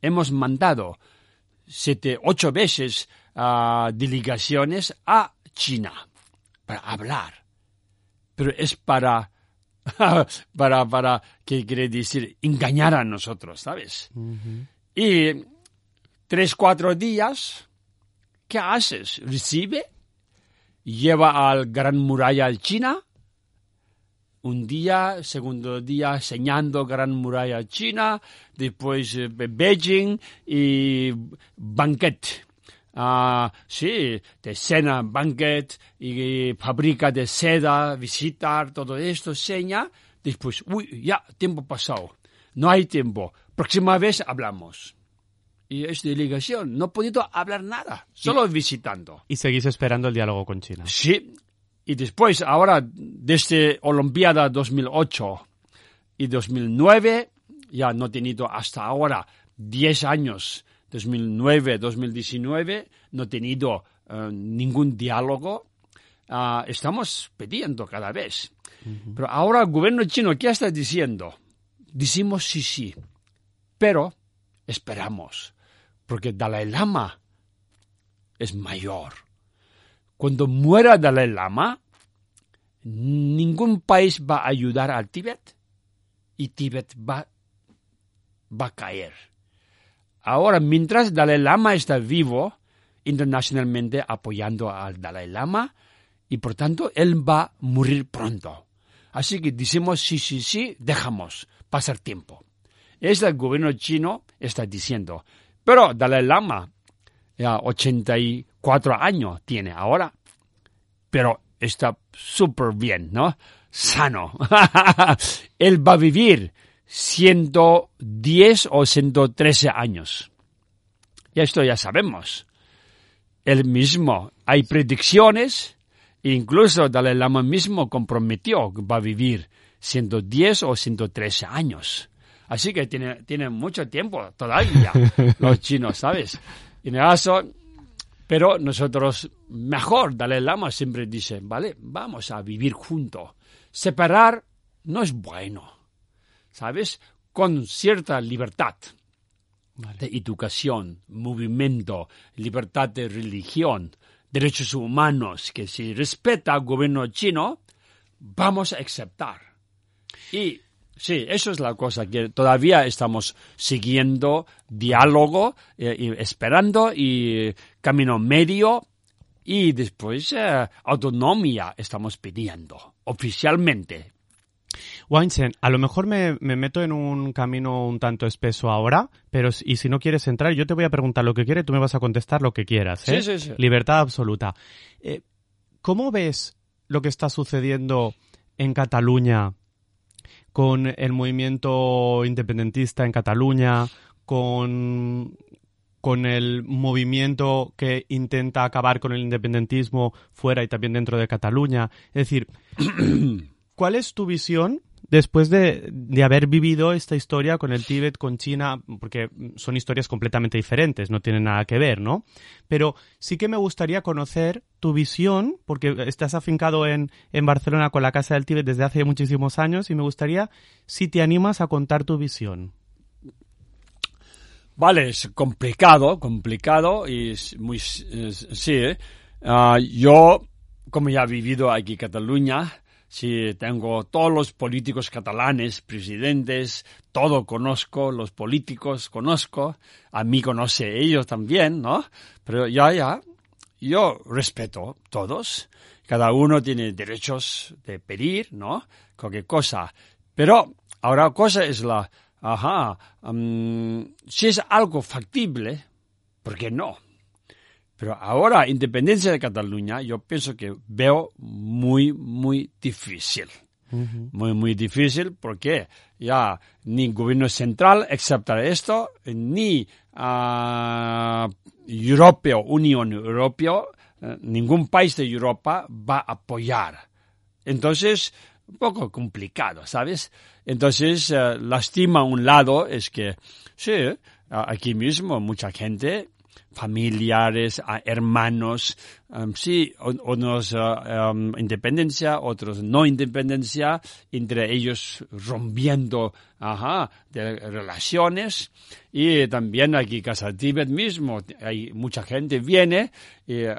Hemos mandado siete, ocho veces a delegaciones a China para hablar. Pero es para, [laughs] para, para, ¿qué quiere decir? Engañar a nosotros, ¿sabes? Y tres, cuatro días, ¿qué haces? ¿Recibe? Lleva al Gran Muralla China un día, segundo día enseñando Gran Muralla China, después eh, Beijing y banquet. Ah, sí, de cena, banquet y fábrica de seda, visitar, todo esto, seña. Después, uy, ya, tiempo pasado. No hay tiempo. Próxima vez hablamos. Y es delegación. No he podido hablar nada, solo visitando. Y seguís esperando el diálogo con China. Sí, y después, ahora, desde Olimpiada 2008 y 2009, ya no he tenido hasta ahora 10 años, 2009, 2019, no he tenido eh, ningún diálogo. Ah, estamos pidiendo cada vez. Pero ahora el gobierno chino, ¿qué está diciendo? Decimos sí, sí, pero esperamos, porque Dalai Lama es mayor cuando muera Dalai Lama, ningún país va a ayudar al Tíbet y Tíbet va, va a caer. Ahora, mientras Dalai Lama está vivo, internacionalmente apoyando al Dalai Lama, y por tanto él va a morir pronto. Así que decimos sí, sí, sí, dejamos pasar tiempo. Es el gobierno chino está diciendo. Pero Dalai Lama, ya 84 años tiene ahora, pero está súper bien, ¿no? Sano. [laughs] Él va a vivir 110 o 113 años. Y esto ya sabemos. Él mismo, hay predicciones, incluso Dalai Lama mismo comprometió que va a vivir 110 o 113 años. Así que tiene, tiene mucho tiempo todavía [laughs] los chinos, ¿sabes? En el caso, pero nosotros, mejor, Dalai Lama siempre dice, vale, vamos a vivir juntos. Separar no es bueno, ¿sabes? Con cierta libertad de educación, movimiento, libertad de religión, derechos humanos, que si respeta al gobierno chino, vamos a aceptar. Y Sí, eso es la cosa, que todavía estamos siguiendo diálogo, eh, y esperando y camino medio y después eh, autonomía estamos pidiendo oficialmente. Weinstein, a lo mejor me, meto en un camino un tanto espeso ahora, pero y si no quieres entrar, yo te voy a preguntar lo que quieres, tú me vas a contestar lo que quieras. ¿eh? Sí, sí, sí. Libertad absoluta. ¿Cómo ves lo que está sucediendo en Cataluña con el movimiento independentista en Cataluña, con, con el movimiento que intenta acabar con el independentismo fuera y también dentro de Cataluña. Es decir, [clears throat] ¿cuál es tu visión después de, de, haber vivido esta historia con el Tíbet, con China, porque son historias completamente diferentes, no tienen nada que ver, ¿no? Pero sí que me gustaría conocer tu visión, porque estás afincado en, en Barcelona con la Casa del Tíbet desde hace muchísimos años y me gustaría si te animas a contar tu visión. Vale, es complicado, complicado y es muy... sí, ¿eh? Ah, yo, como ya he vivido aquí en Cataluña, Sí, tengo todos los políticos catalanes, presidentes, todo conozco, los políticos conozco, a mí conoce ellos también, ¿no? Pero ya, ya, yo respeto todos, cada uno tiene derechos de pedir, ¿no? Cualquier cosa. Pero ahora cosa es la, ajá, mm, si es algo factible, ¿por qué no? Pero ahora, independencia de Cataluña, yo pienso que veo muy, muy difícil. Muy, muy difícil porque ya ni gobierno central acepta esto, ni uh, Europeo, Unión Europea eh, ningún país de Europa va a apoyar. Entonces, un poco complicado, ¿sabes? Entonces, eh, lastima un lado es que, sí, aquí mismo mucha gente familiares, hermanos, um, sí, unos uh, um, independencia, otros no independencia, entre ellos rompiendo ajá, de relaciones. Y también aquí Casa Tíbet mismo, hay mucha gente viene,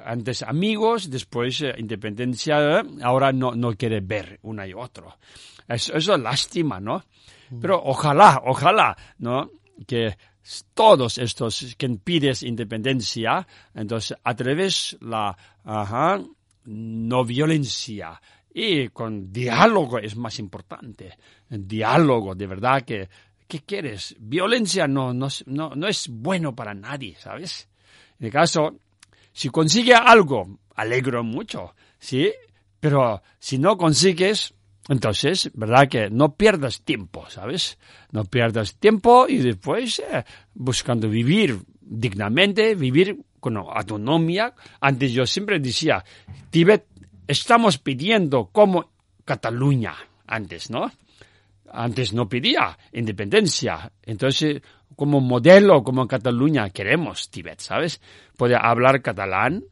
antes amigos, después eh, independencia, ahora no, no quiere ver uno y otro. Eso, eso es lástima, ¿no? Mm. Pero ojalá, ojalá, ¿no? Que todos estos que pides independencia, entonces a través la no violencia y con diálogo es más importante. diálogo, de verdad que, ¿qué quieres? Violencia no, no, no, no es bueno para nadie, ¿sabes? En el caso, si consigue algo, alegro mucho, ¿sí? Pero si no consigues, entonces, ¿verdad? Que no pierdas tiempo, ¿sabes? No pierdas tiempo y después eh, buscando vivir dignamente, vivir con autonomía. Antes yo siempre decía, Tíbet, estamos pidiendo como Cataluña, antes, ¿no? Antes no pedía independencia. Entonces, como modelo, como Cataluña, queremos Tíbet, ¿sabes? Puede hablar catalán,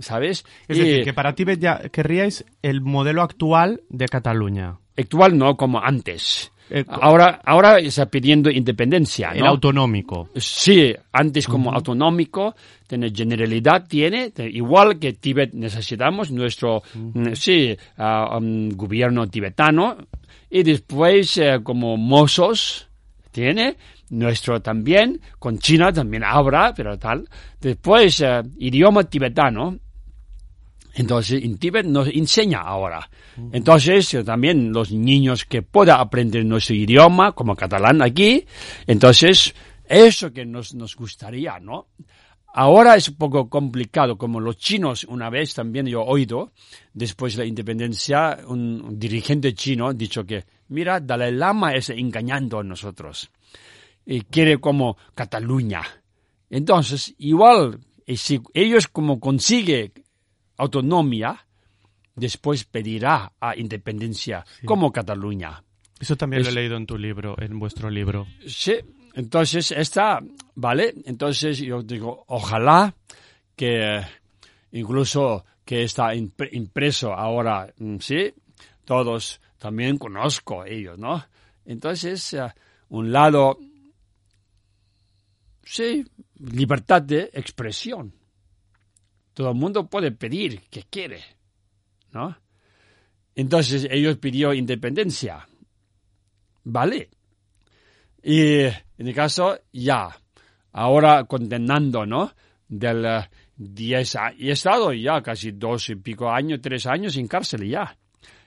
¿sabes? Es decir, que para ti ya querríais el modelo actual de Cataluña. Actual no, como antes. Eh, ahora, ahora está pidiendo independencia. El autonómico. Sí, antes como autonómico, tiene generalidad, tiene, igual que Tíbet necesitamos nuestro, mm, sí, um, gobierno tibetano, y después eh, como mozos, tiene, nuestro también, con China también habrá, pero tal. Después, eh, idioma tibetano, entonces, en Tíbet nos enseña ahora. Entonces, eh, también los niños que puedan aprender nuestro idioma, como catalán aquí, entonces, eso que nos, nos gustaría, ¿no? Ahora es un poco complicado, como los chinos, una vez también yo he oído, después de la independencia, un, dirigente chino ha dicho que, mira, Dalai Lama es engañando a nosotros. Y quiere como Cataluña. Entonces, igual, si ellos como consigue autonomía, después pedirá a independencia como Cataluña. Eso también lo he leído en tu libro, en vuestro libro. Sí, entonces esta, ¿vale? Entonces yo digo, ojalá que incluso que está impreso ahora, mm, sí, todos también conozco ellos, ¿no? Entonces, eh, un lado, sí, libertad de expresión. Todo el mundo puede pedir que quiere, ¿no? Entonces ellos pidió independencia. ¿Vale? Y en el caso, ya. Ahora condenando, ¿no? Del 10 eh, y he estado ya casi dos y pico años, tres años en cárcel ya.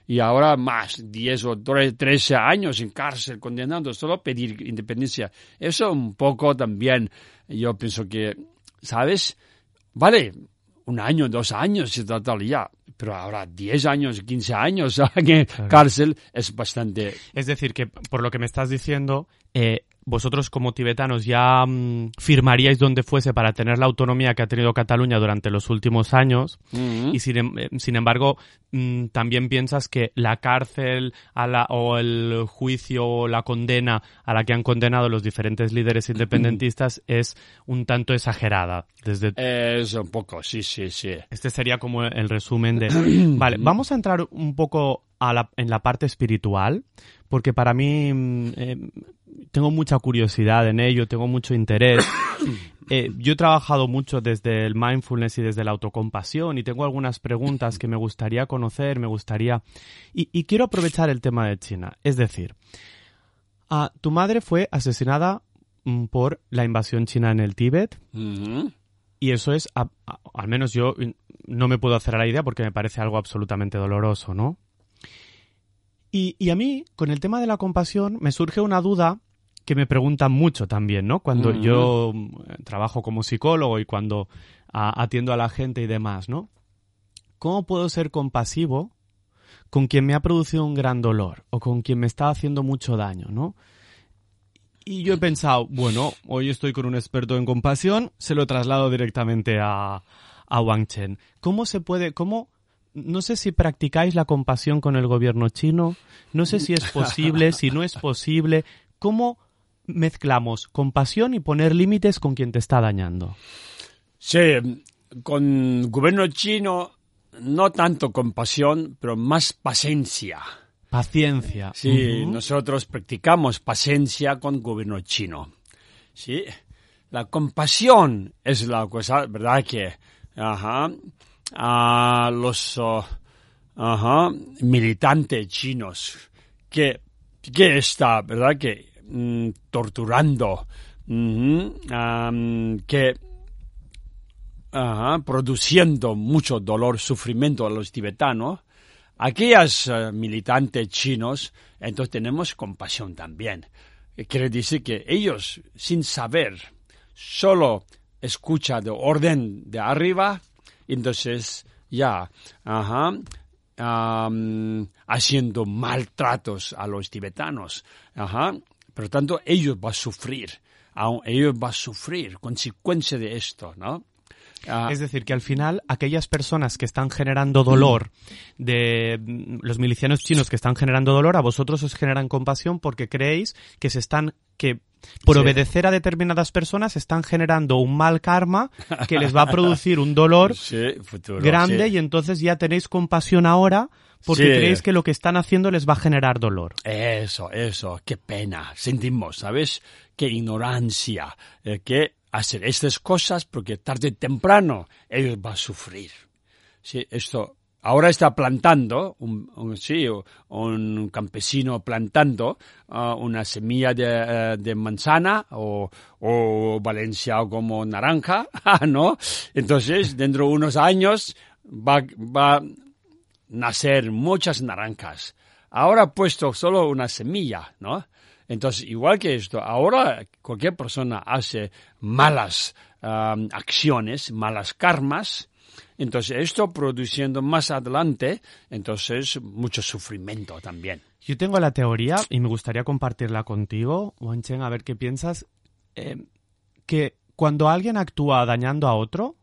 Y ahora más, 10 o 13 años en cárcel condenando solo pedir independencia. Eso un poco también, yo pienso que, ¿sabes? Vale, un año, dos años y tal, ya. Pero ahora 10 años, 15 años [laughs] en cárcel es bastante... Es decir, que por lo que me estás diciendo, eh, vosotros como tibetanos ya mm, firmaríais donde fuese para tener la autonomía que ha tenido Cataluña durante los últimos años y sin, em, eh, sin embargo mm, también piensas que la cárcel a la, o el juicio o la condena a la que han condenado los diferentes líderes independentistas es un tanto exagerada. Desde... Es un poco, sí, sí, sí. Este sería como el resumen de... [clears throat] vale, vamos a entrar un poco a la, en la parte espiritual porque para mí mm, eh, tengo mucha curiosidad en ello, tengo mucho interés. [coughs] Eh, yo he trabajado mucho desde el mindfulness y desde la autocompasión y tengo algunas preguntas que me gustaría conocer, me gustaría... Y, quiero aprovechar el tema de China. Es decir, tu madre fue asesinada mm, por la invasión china en el Tíbet. Y eso es, al menos yo no me puedo hacer a la idea porque me parece algo absolutamente doloroso, ¿no? Y, a mí, con el tema de la compasión, me surge una duda que me preguntan mucho también, ¿no? Cuando yo mm, trabajo como psicólogo y cuando atiendo a la gente y demás, ¿no? ¿Cómo puedo ser compasivo con quien me ha producido un gran dolor o con quien me está haciendo mucho daño, ¿no? Y yo he pensado, bueno, hoy estoy con un experto en compasión, se lo traslado directamente a, a Wang Chen. ¿Cómo se puede, cómo, no sé si practicáis la compasión con el gobierno chino, no sé si es [laughs] posible, si no es posible, ¿cómo mezclamos compasión y poner límites con quien te está dañando? Sí, con gobierno chino no tanto compasión, pero más paciencia. Paciencia. Sí, nosotros practicamos paciencia con gobierno chino. Sí, la compasión es la cosa, ¿verdad? Que, ajá, a los oh, militantes chinos que, que está, ¿verdad? Que mm, torturando, que produciendo mucho dolor, sufrimiento a los tibetanos, aquellas eh, militantes chinos, entonces tenemos compasión también. Quiere decir que ellos, sin saber, solo escucha de orden de arriba, entonces ya, ajá, haciendo maltratos a los tibetanos. Ajá. Por lo tanto, ellos van a sufrir, ellos van a sufrir consecuencia de esto, ¿no? Ah. Es decir, que al final aquellas personas que están generando dolor, de los milicianos chinos que están generando dolor, a vosotros os generan compasión porque creéis que se están, que por obedecer a determinadas personas están generando un mal karma que les va a producir un dolor [laughs] grande y entonces ya tenéis compasión ahora porque creéis que lo que están haciendo les va a generar dolor. Eso, eso, qué pena. Sentimos, ¿sabes? Qué ignorancia, eh, qué hacer estas cosas porque tarde o temprano ellos van a sufrir. Sí, esto ahora está plantando, un, sí, un campesino plantando uh, una semilla de, uh, de manzana o, o valenciano como naranja, [laughs] ¿no? Entonces, dentro de unos años va, a nacer muchas naranjas. Ahora ha puesto solo una semilla, ¿no? Entonces, igual que esto, ahora cualquier persona hace malas acciones, malas karmas, entonces esto produciendo más adelante, entonces mucho sufrimiento también. Yo tengo la teoría y me gustaría compartirla contigo, Chen, a ver qué piensas, eh, que cuando alguien actúa dañando a otro,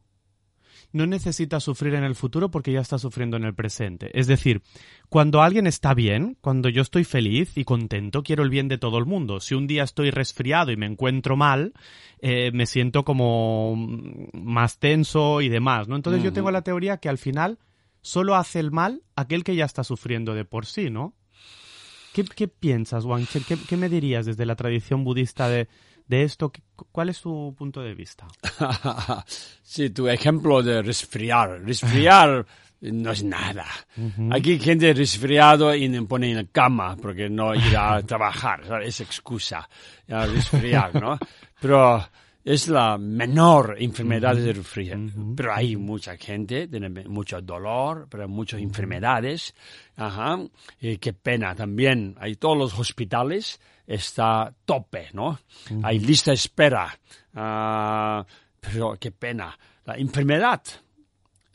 no necesita sufrir en el futuro porque ya está sufriendo en el presente. Es decir, cuando alguien está bien, cuando yo estoy feliz y contento, quiero el bien de todo el mundo. Si un día estoy resfriado y me encuentro mal, eh, me siento como más tenso y demás, ¿no? Entonces yo tengo la teoría que al final solo hace el mal aquel que ya está sufriendo de por sí, ¿no? ¿Qué, piensas, Wang Chen? ¿Qué me dirías desde la tradición budista de, de esto, ¿cuál es su punto de vista? [laughs] sí, tu ejemplo de resfriar. Resfriar no es nada. Aquí hay gente resfriado y me pone en la cama porque no irá a [laughs] trabajar. Es excusa. resfriar, ¿no? Pero es la menor enfermedad de resfriar. Pero hay mucha gente, tiene mucho dolor, pero muchas enfermedades. Ajá. Y qué pena también. Hay todos los hospitales está tope, ¿no? Hay lista de espera. Ah, pero qué pena. La enfermedad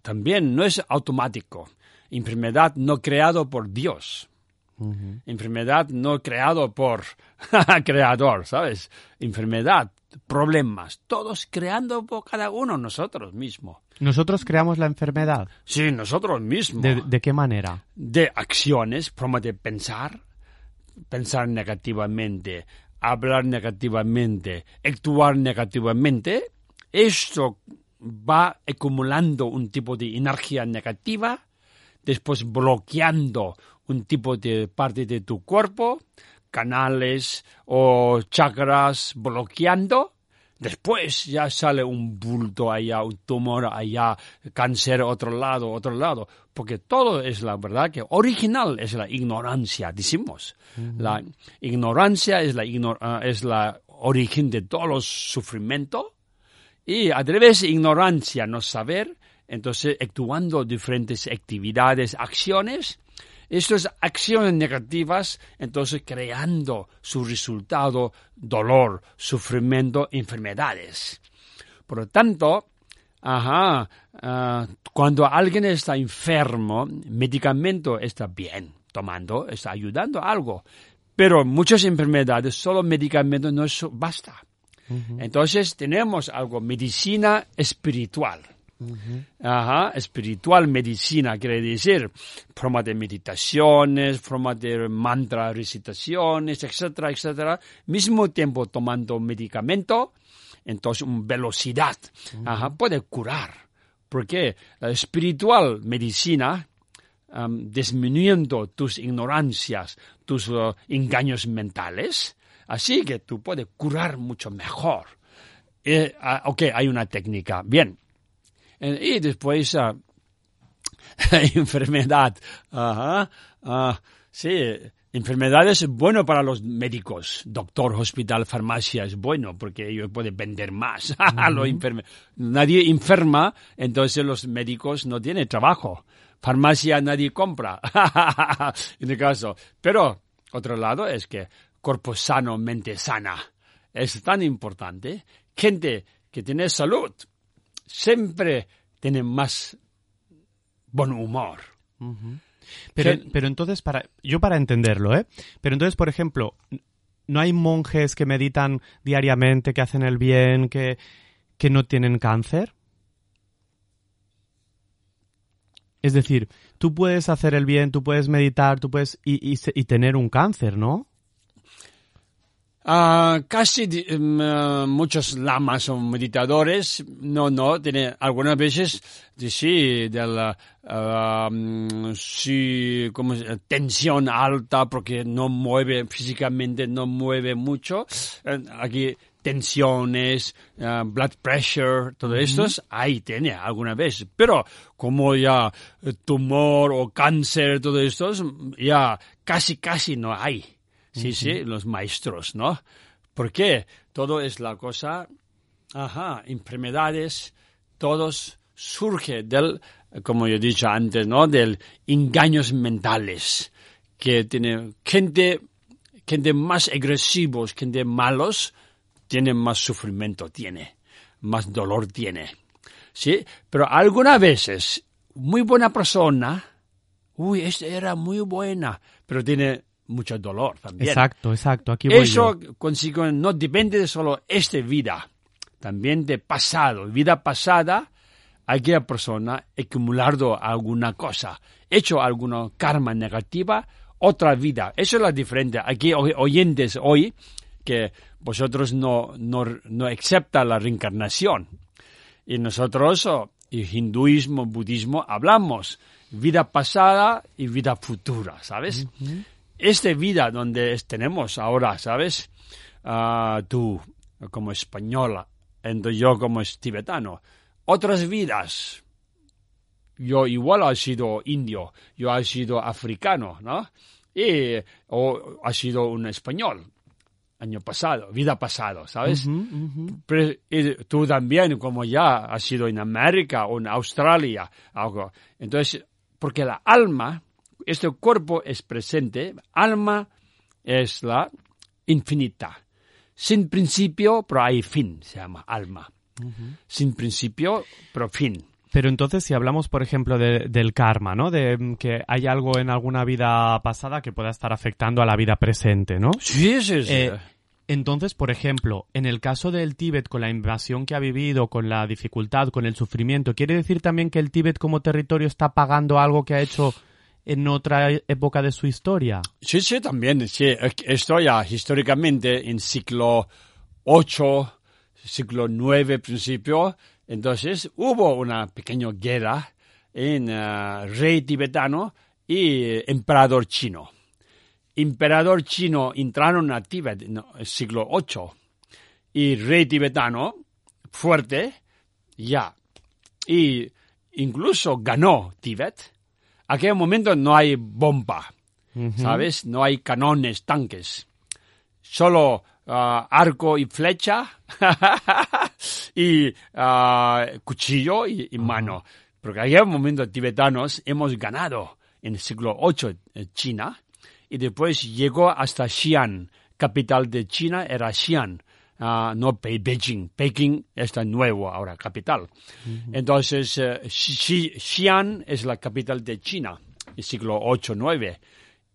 también no es automático. Enfermedad no creado por Dios. Enfermedad no creado por [laughs] creador, ¿sabes? Enfermedad, problemas, todos creando por cada uno nosotros mismos. ¿Nosotros creamos la enfermedad? Sí, nosotros mismos. ¿De, qué manera? De acciones, forma de pensar, pensar negativamente, hablar negativamente, actuar negativamente, esto va acumulando un tipo de energía negativa, después bloqueando un tipo de parte de tu cuerpo, canales o chakras bloqueando, Después ya sale un bulto allá, un tumor allá, cáncer otro lado, otro lado, porque todo es la verdad que original es la ignorancia, decimos. La ignorancia es la, ah, es la origen de todos los sufrimientos y a través de ignorancia, no saber, entonces actuando diferentes actividades, acciones, estas acciones negativas, entonces creando su resultado dolor, sufrimiento, enfermedades. Por lo tanto, ajá, ah, cuando alguien está enfermo, medicamento está bien tomando, está ayudando a algo. Pero muchas enfermedades, solo medicamento no es, basta. Entonces tenemos algo, medicina espiritual. Ajá, espiritual medicina quiere decir forma de meditaciones, forma de mantra recitaciones, etcétera, etcétera. Mismo tiempo tomando medicamento, entonces velocidad. Ajá, puede curar. Porque la espiritual medicina, disminuyendo tus ignorancias, tus uh, engaños mentales, así que tú puedes curar mucho mejor. Eh, ah, ok, hay una técnica. Bien. Y después, ah, [laughs] enfermedad. Ajá. ah, sí, enfermedad es bueno para los médicos. Doctor, hospital, farmacia es bueno porque ellos pueden vender más. [laughs] a los enferme- Nadie enferma, entonces los médicos no tienen trabajo. Farmacia nadie compra. [laughs] en el caso. Pero, otro lado es que cuerpo sano, mente sana. Es tan importante. Gente que tiene salud siempre tiene más buen humor. Pero, Que- pero entonces, para, yo para entenderlo, ¿eh? Pero entonces, por ejemplo, ¿no hay monjes que meditan diariamente, que hacen el bien, que, que no tienen cáncer? Es decir, tú puedes hacer el bien, tú puedes meditar, tú puedes y, y tener un cáncer, ¿no? Ah, casi em, ah, muchos lamas o meditadores, no, no, tiene algunas veces, de- sí, de la, ah, mm, sí, como tensión alta porque no mueve físicamente, no mueve mucho. Eh, aquí tensiones, ah, blood pressure, todo esto, ahí tiene alguna vez. Pero como ya eh, tumor o cáncer, todo esto, ya casi, casi no hay. Sí, sí, los maestros, ¿no? Porque todo es la cosa, ajá, enfermedades, todos surge del, como yo he dicho antes, ¿no? Del engaños mentales, que tiene gente, gente más agresivos, gente malos, tiene más sufrimiento, tiene, más dolor tiene, ¿sí? Pero algunas veces, muy buena persona, uy, esta era muy buena, pero tiene mucho dolor también. Exacto, exacto. Aquí voy Eso yo. consigo, no depende de solo esta vida, también de pasado. Vida pasada, aquella persona acumulado alguna cosa, hecho alguna karma negativa, otra vida. Eso es la diferencia. Aquí oy- oyentes hoy que vosotros no, no, no aceptan la reencarnación. Y nosotros, oh, y hinduismo, budismo, hablamos vida pasada y vida futura, ¿sabes? Esta vida donde es- tenemos ahora, ¿sabes? Ah, tú como española, entonces yo como es tibetano. Otras vidas. Yo igual he sido indio, yo he sido africano, ¿no? Y o ha sido un español año pasado, vida pasado, ¿sabes? Pero y tú también, como ya has sido en América o en Australia, algo. Entonces, porque la alma, este cuerpo es presente, alma es la infinita. Sin principio, pero hay fin, se llama alma. Sin principio, pero fin. Pero entonces, si hablamos, por ejemplo, de- del karma, ¿no? De mm, que hay algo en alguna vida pasada que pueda estar afectando a la vida presente, ¿no? Sí, sí, sí. Eh, entonces, por ejemplo, en el caso del Tíbet, con la invasión que ha vivido, con la dificultad, con el sufrimiento, ¿quiere decir también que el Tíbet como territorio está pagando algo que ha hecho en otra época de su historia? Sí, sí, también. Sí, esto ya históricamente en siglo VIII, siglo IX principio, entonces hubo una pequeña guerra en eh, rey tibetano y emperador chino. Emperador chino entraron a Tíbet en el siglo VIII y rey tibetano fuerte ya y incluso ganó Tíbet. Aquel momento no hay bomba, ¿sabes? No hay canones, tanques. Solo ah, arco y flecha [laughs] y ah, cuchillo y, y mano. Porque aquel momento tibetanos hemos ganado en el siglo VIII en China y después llegó hasta Xi'an, capital de China era Xi'an, ah, no Beijing. Pekín está nuevo ahora, capital. Entonces, eh, Xi- Xi'an es la capital de China, el siglo VIII-IX.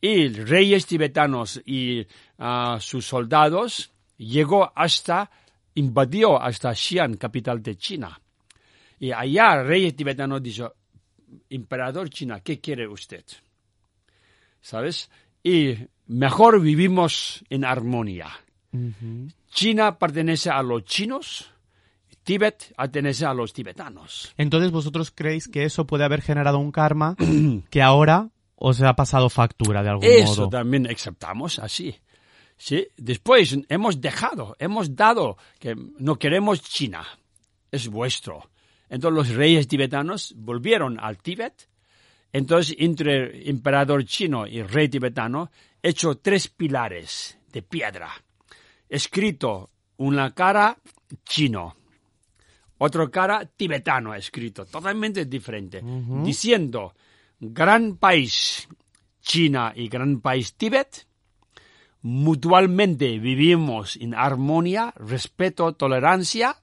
Y reyes tibetanos y ah, sus soldados llegó hasta, invadió hasta Xi'an, capital de China. Y allá, rey tibetano dijo, emperador China, ¿qué quiere usted? ¿Sabes? Y mejor vivimos en armonía. China pertenece a los chinos, Tíbet pertenece a los tibetanos. Entonces, ¿vosotros creéis que eso puede haber generado un karma que ahora os ha pasado factura de algún Eso modo? también aceptamos así. ¿Sí? Después hemos dejado, hemos dado que no queremos China, es vuestro. Entonces los reyes tibetanos volvieron al Tíbet. Entonces entre emperador chino y rey tibetano hecho tres pilares de piedra. Escrito una cara chino, otra cara tibetano escrito, totalmente diferente, diciendo gran país China y gran país Tíbet, mutualmente vivimos en armonía, respeto, tolerancia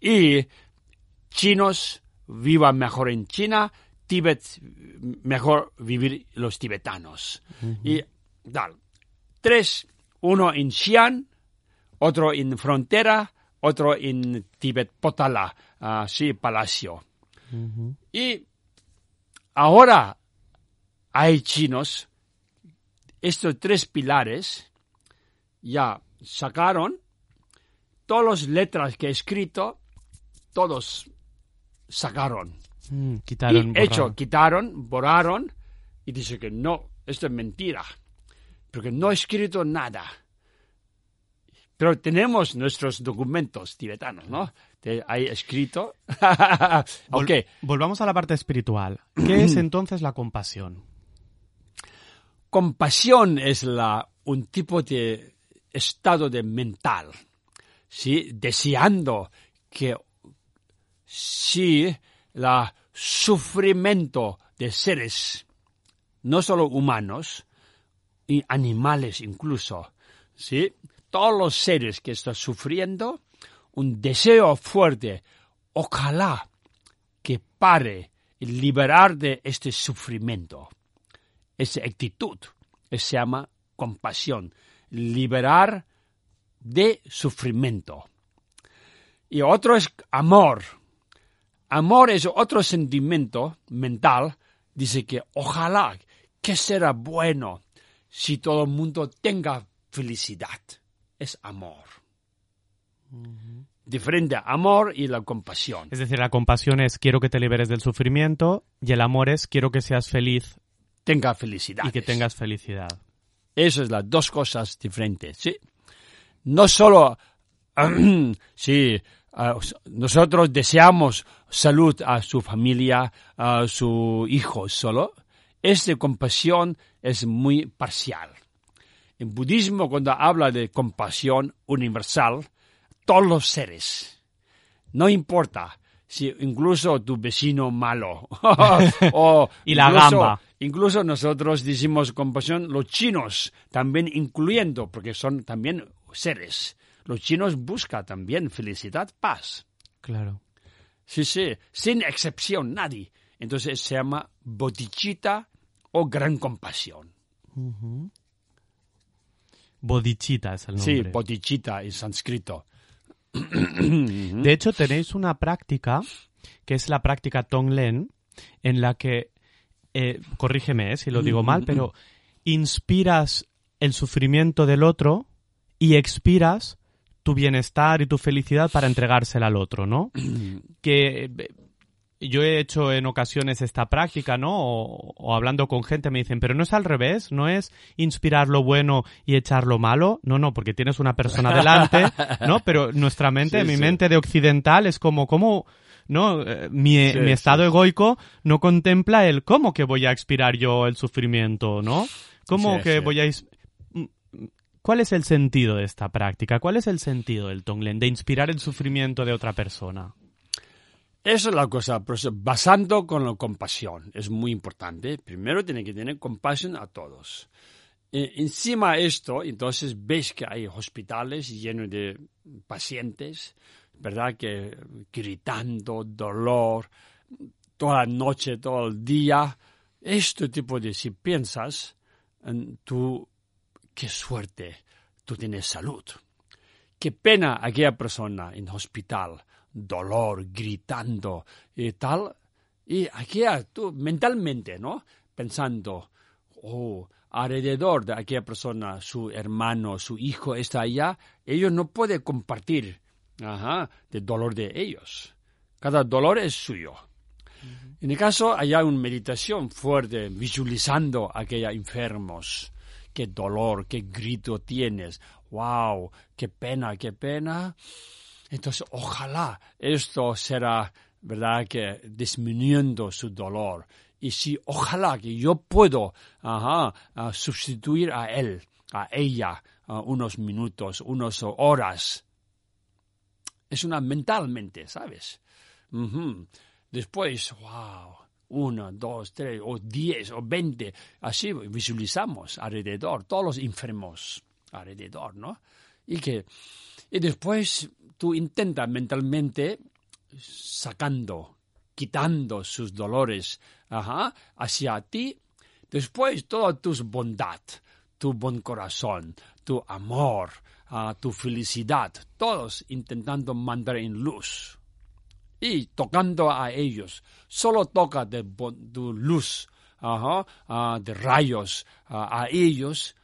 y chinos vivan mejor en China, Tíbet mejor vivir los tibetanos. Y tal. Tres, uno en Xi'an, otro en frontera, otro en Tíbet Potala, ah, sí, palacio. Y ahora hay chinos, estos tres pilares ya sacaron todas las letras que he escrito, todos sacaron. Mm, Y quitaron, hecho, borraron. quitaron, borraron y dice que no, esto es mentira, porque no he escrito nada. Pero tenemos nuestros documentos tibetanos, ¿no? Te- Hay escrito. [laughs] Vol- ok, Volvamos a la parte espiritual. ¿Qué es [clears throat] entonces la compasión? compasión es la, un tipo de estado de mental, ¿sí? Deseando que si la sufrimiento de seres, no solo humanos, y animales incluso, ¿sí? Todos los seres que están sufriendo, un deseo fuerte, ojalá que pare y liberar de este sufrimiento esa actitud se llama compasión, liberar de sufrimiento. Y otro es amor. Amor es otro sentimiento mental. Dice que ojalá que será bueno si todo el mundo tenga felicidad. Es amor. Diferente amor y la compasión. Es decir, la compasión es quiero que te liberes del sufrimiento y el amor es quiero que seas feliz Tenga felicidad. y que tengas felicidad. Eso es las dos cosas diferentes, ¿sí? No solo, [clears throat] sí, nosotros deseamos salud a su familia, a su hijo solo. Esta compasión es muy parcial. En budismo, cuando habla de compasión universal, todos los seres, no importa si incluso tu vecino malo [laughs] o Y la incluso- gamba. Incluso nosotros decimos compasión, los chinos también incluyendo, porque son también seres. Los chinos buscan también felicidad, paz. Claro. Sí, sí, sin excepción, nadie. Entonces se llama bodhicitta o gran compasión. Bodhicitta es el Sí, nombre. bodhicitta en sánscrito. [clears throat] De hecho, tenéis una práctica que es la práctica Tonglen, en la que, eh, corrígeme eh, si lo digo mal, pero inspiras el sufrimiento del otro y expiras tu bienestar y tu felicidad para entregársela al otro, ¿no? [clears throat] que yo he hecho en ocasiones esta práctica, ¿no? O, o hablando con gente me dicen, pero no es al revés, no es inspirar lo bueno y echar lo malo. No, no, porque tienes una persona delante, ¿no? Pero nuestra mente, Sí, mi sí. mente de occidental es como, ¿cómo? ¿No? Eh, Mi, Sí, mi estado egoico no contempla el cómo que voy a expirar yo el sufrimiento, ¿no? ¿Cómo que voy a... is- ¿Cuál es el sentido de esta práctica? ¿Cuál es el sentido del Tonglen? De inspirar el sufrimiento de otra persona. Esa es la cosa, por eso, basando con la compasión, es muy importante. Primero tiene que tener compasión a todos. Eh, encima de esto, entonces ves que hay hospitales llenos de pacientes, ¿verdad? Que gritando, dolor, toda la noche, todo el día. Este tipo de, si piensas, en tú, qué suerte, tú tienes salud. Qué pena aquella persona en hospital dolor, gritando y tal. Y aquí tú mentalmente, ¿no? Pensando, oh, alrededor de aquella persona, su hermano, su hijo está allá, ellos no pueden compartir ajá, el dolor de ellos. Cada dolor es suyo. En el caso, hay una meditación fuerte, visualizando a aquellos enfermos. Qué dolor, qué grito tienes. ¡Wow! ¡Qué pena, qué pena! Entonces, ojalá esto será, ¿verdad?, que disminuyendo su dolor. Y si ojalá que yo puedo ajá, sustituir a él, a ella, unos minutos, unas horas. Es una mentalmente, ¿sabes? Después, wow, uno, dos, tres, o diez, o veinte, así visualizamos alrededor, todos los enfermos alrededor, ¿no? Y que, y después tú intentas mentalmente sacando, quitando sus dolores hacia ti, después toda tu bondad, tu buen corazón, tu amor, uh, tu felicidad, todos intentando mandar en luz y tocando a ellos. Solo toca de, tu luz, uh, de rayos uh, a ellos.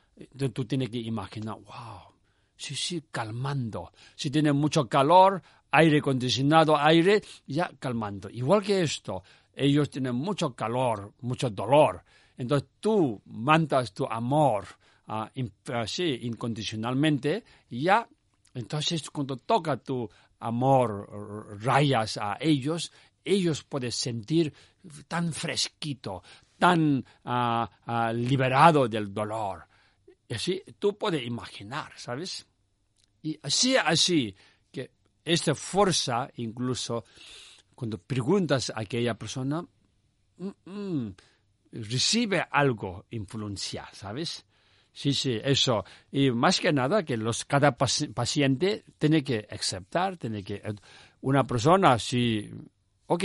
Tú tienes que imaginar, wow, sí, sí, calmando. Si tiene mucho calor, aire acondicionado, aire, ya calmando. Igual que esto, ellos tienen mucho calor, mucho dolor. Entonces tú mandas tu amor así, incondicionalmente, ya, entonces cuando toca tu amor, rayas a ellos, ellos pueden sentir tan fresquito, tan ah, liberado del dolor. Y así tú puedes imaginar, ¿sabes? Y así, así, que esta fuerza, incluso cuando preguntas a aquella persona, mm, mm, recibe algo influencia, ¿sabes? Sí, sí, eso. Y más que nada que los, cada paciente tiene que aceptar, tiene que... Una persona, si... Ok,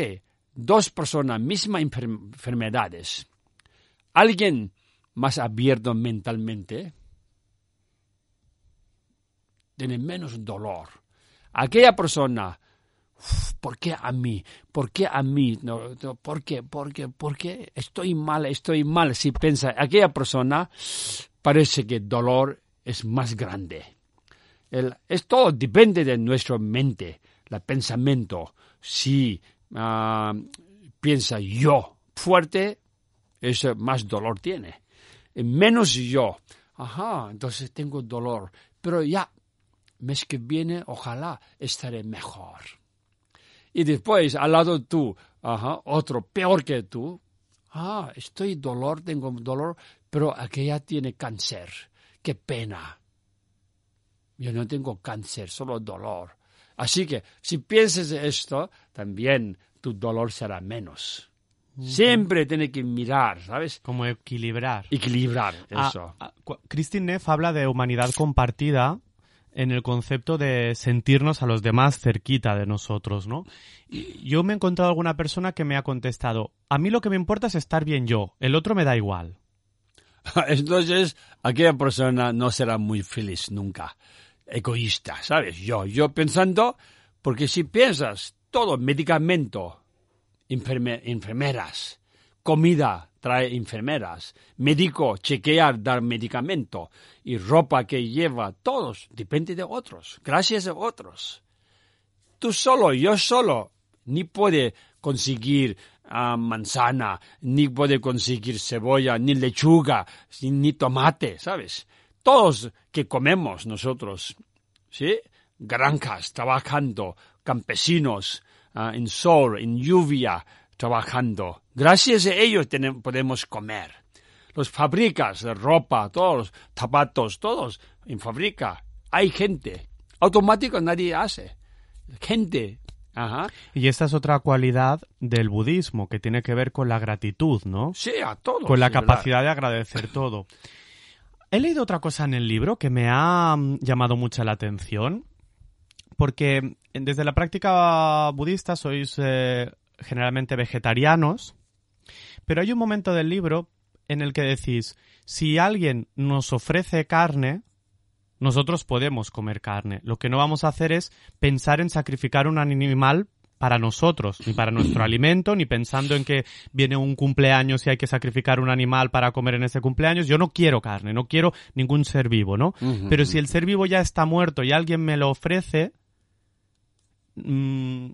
dos personas, mismas enfermedades. Alguien más abierto mentalmente tiene menos dolor. Aquella persona ¿Por qué a mí? ¿Por qué a mí? No, ¿Por qué? ¿Por qué? ¿Por qué? Estoy mal, estoy mal. Si piensa, aquella persona parece que el dolor es más grande. El, esto depende de nuestra mente, el pensamiento. Si uh, piensa yo fuerte, eso más dolor tiene. Menos yo, ajá, entonces tengo dolor. Pero ya, mes que viene, ojalá estaré mejor y después al lado tú, ajá, otro peor que tú, ah, estoy dolor, tengo dolor, pero aquella tiene cáncer, qué pena. Yo no tengo cáncer, solo dolor. Así que si piensas esto, también tu dolor será menos. Siempre tiene que mirar, ¿sabes? Como equilibrar. Equilibrar, ah, eso. Ah, Christine Neff habla de humanidad compartida en el concepto de sentirnos a los demás cerquita de nosotros, ¿no? Y yo me he encontrado alguna persona que me ha contestado, a mí lo que me importa es estar bien yo, el otro me da igual. [laughs] Entonces, aquella persona no será muy feliz nunca, egoísta, ¿sabes? Yo, yo pensando, porque si piensas todo, medicamento, enfermeras, comida, trae enfermeras, médico, chequear, dar medicamento y ropa que lleva, todos, depende de otros, gracias a otros. Tú solo, yo solo, ni puede conseguir ah, manzana, ni puede conseguir cebolla, ni lechuga, ni, tomate, ¿sabes? Todos que comemos nosotros, ¿sí? Granjas, trabajando, campesinos, ah, en sol, en lluvia, trabajando. Gracias a ellos podemos comer. Los fabricas de ropa, todos los zapatos, todos en fábrica. Hay gente. Automático nadie hace. Gente. Ajá. Y esta es otra cualidad del budismo que tiene que ver con la gratitud, ¿no? Sí, a todos. Con la capacidad de agradecer todo. He leído otra cosa en el libro que me ha mm, llamado mucho la atención, porque desde la práctica budista sois eh, generalmente vegetarianos, pero hay un momento del libro en el que decís, si alguien nos ofrece carne, nosotros podemos comer carne. Lo que no vamos a hacer es pensar en sacrificar un animal para nosotros, ni para nuestro alimento, ni pensando en que viene un cumpleaños y hay que sacrificar un animal para comer en ese cumpleaños. Yo no quiero carne, no quiero ningún ser vivo, ¿no? Pero si el ser vivo ya está muerto y alguien me lo ofrece, mm,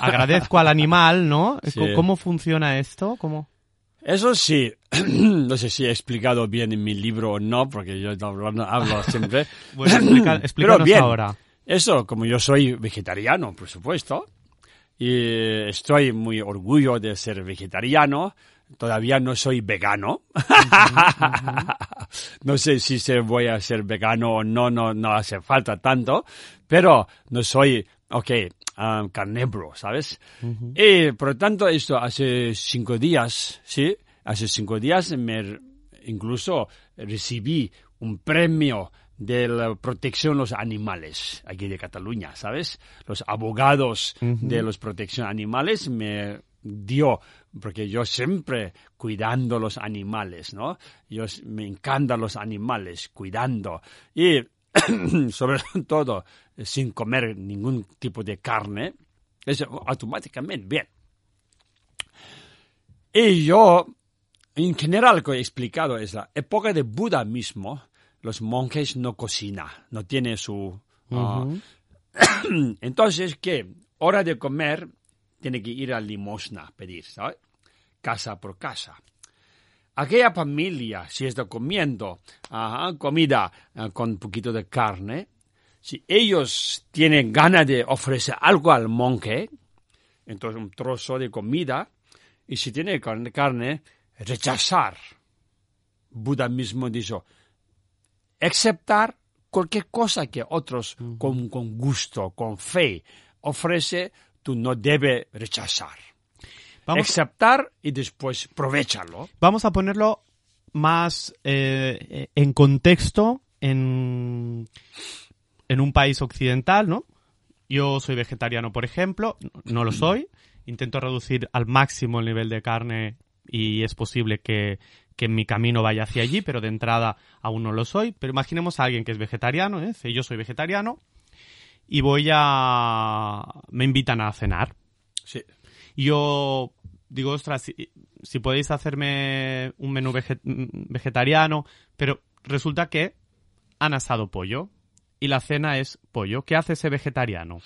agradezco al animal, ¿no? Sí. ¿Cómo funciona esto? ¿Cómo? Eso sí, [clears throat] no sé si he explicado bien en mi libro o no, porque yo hablo, hablo [laughs] siempre. Bueno, explica- [clears throat] explícanos bien. ahora. Eso, como yo soy vegetariano, por supuesto, y estoy muy orgullo de ser vegetariano, todavía no soy vegano. [laughs] no sé si se voy a ser vegano o no, no, no hace falta tanto, pero no soy, ok, ah, carnívoro, ¿sabes? Y por lo tanto, esto hace cinco días, ¿sí? Hace cinco días me incluso recibí un premio de la protección de los animales aquí de Cataluña, ¿sabes? Los abogados de los protección animales me dio, porque yo siempre cuidando los animales, ¿no? Yo me encantan los animales, cuidando. Y [coughs] sobre todo, eh, sin comer ningún tipo de carne, es automáticamente bien. Y yo, en general, lo que he explicado es la época de Buda mismo, los monjes no cocinan, no tiene su... ah, [coughs] entonces, ¿qué? Hora de comer, tiene que ir a limosna pedir, ¿sabes? Casa por casa. Aquella familia, si está comiendo comida ah, con un poquito de carne, si ellos tienen ganas de ofrecer algo al monje, entonces un trozo de comida, y si tiene carne, carne rechazar. Buda mismo dijo, aceptar cualquier cosa que otros con, con gusto, con fe ofrece, tú no debes rechazar. Vamos, Aceptar y después provechalo. vamos a ponerlo más eh, en contexto en, en un país occidental, ¿no? Yo soy vegetariano, por ejemplo, no lo soy. Intento reducir al máximo el nivel de carne y es posible que, que mi camino vaya hacia allí, pero de entrada aún no lo soy. Pero imaginemos a alguien que es vegetariano, ¿eh? Yo soy vegetariano y voy a... me invitan a cenar. Sí. Yo digo, ostras, si, si podéis hacerme un menú vege- vegetariano, pero resulta que han asado pollo y la cena es pollo. ¿Qué hace ese vegetariano?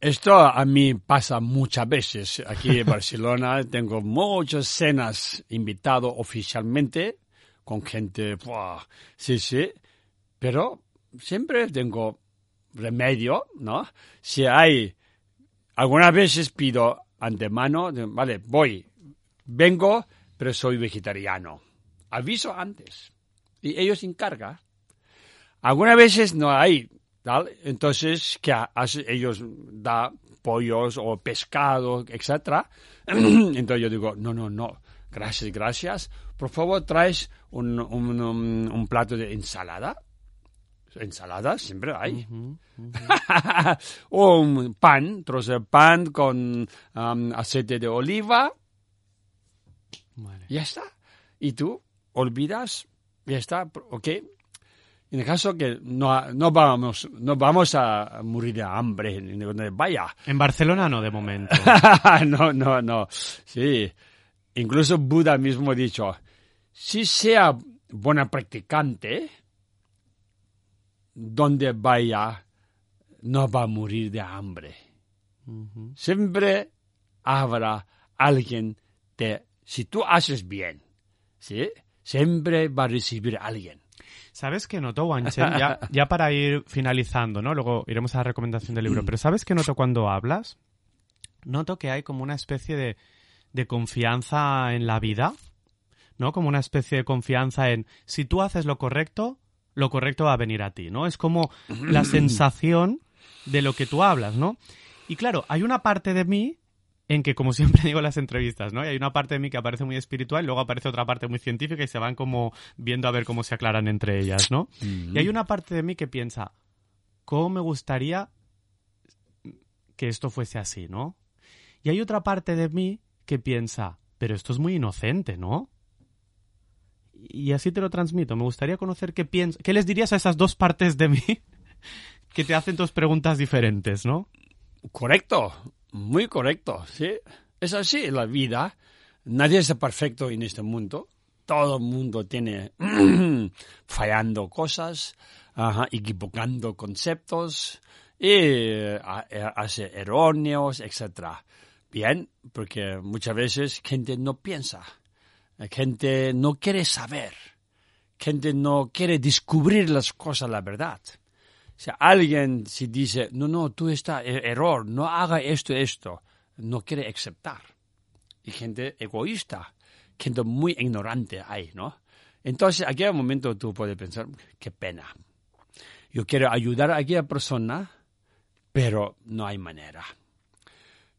Esto a mí pasa muchas veces. Aquí en [laughs] Barcelona tengo muchas cenas invitado oficialmente con gente, ¡buah! sí, sí, pero siempre tengo remedio, ¿no? Si hay, algunas veces pido antemano, vale, voy, vengo, pero soy vegetariano. Aviso antes. Y ellos encargan. Algunas veces no hay, tal, entonces, ¿qué hace? Ellos da pollos o pescado, etcétera. [clears throat] Entonces yo digo, no, no, no, gracias, gracias. Por favor, traes un, un plato de ensalada. Ensalada siempre hay. o [laughs] un pan, trozo de pan con um, aceite de oliva. Vale. Ya está. Y tú olvidas, ya está, ¿ok? En el caso que no, no, vamos, no vamos a morir de hambre vaya. En Barcelona no, de momento. [laughs] no, no, no. Sí. Incluso Buda mismo ha dicho, si sea buena practicante, donde vaya, no va a morir de hambre. Siempre habrá alguien te, si tú haces bien, ¿sí? Siempre va a recibir a alguien. ¿Sabes qué noto, Wanchen? Ya, [laughs] ya para ir finalizando, ¿no? Luego iremos a la recomendación del libro. Pero ¿sabes qué noto cuando hablas? Noto que hay como una especie de, de confianza en la vida, ¿no? Como una especie de confianza en si tú haces lo correcto, lo correcto va a venir a ti, ¿no? Es como [clears throat] la sensación de lo que tú hablas, ¿no? Y claro, hay una parte de mí en que, como [laughs] siempre digo en las entrevistas, ¿no? Y hay una parte de mí que aparece muy espiritual y luego aparece otra parte muy científica y se van como viendo a ver cómo se aclaran entre ellas, ¿no? Y hay una parte de mí que piensa, ¿cómo me gustaría que esto fuese así, ¿no? Y hay otra parte de mí que piensa, pero esto es muy inocente, ¿no? Y así te lo transmito. Me gustaría conocer qué piensas. ¿Qué les dirías a esas dos partes de mí [laughs] que te hacen dos preguntas diferentes, no? Correcto, muy correcto, sí. Es así la vida. Nadie es perfecto en este mundo. Todo el mundo tiene [clears throat] fallando cosas, equivocando conceptos y eh, hace erróneos, etc. Bien, porque muchas veces gente no piensa, gente no quiere saber, gente no quiere descubrir las cosas, la verdad. Si alguien si dice, no, no, tú estás er-, error, no haga esto, esto, no quiere aceptar. Y gente egoísta, gente muy ignorante hay, ¿no? Entonces, en aquel momento tú puedes pensar, qué pena. Yo quiero ayudar a aquella persona, pero no hay manera.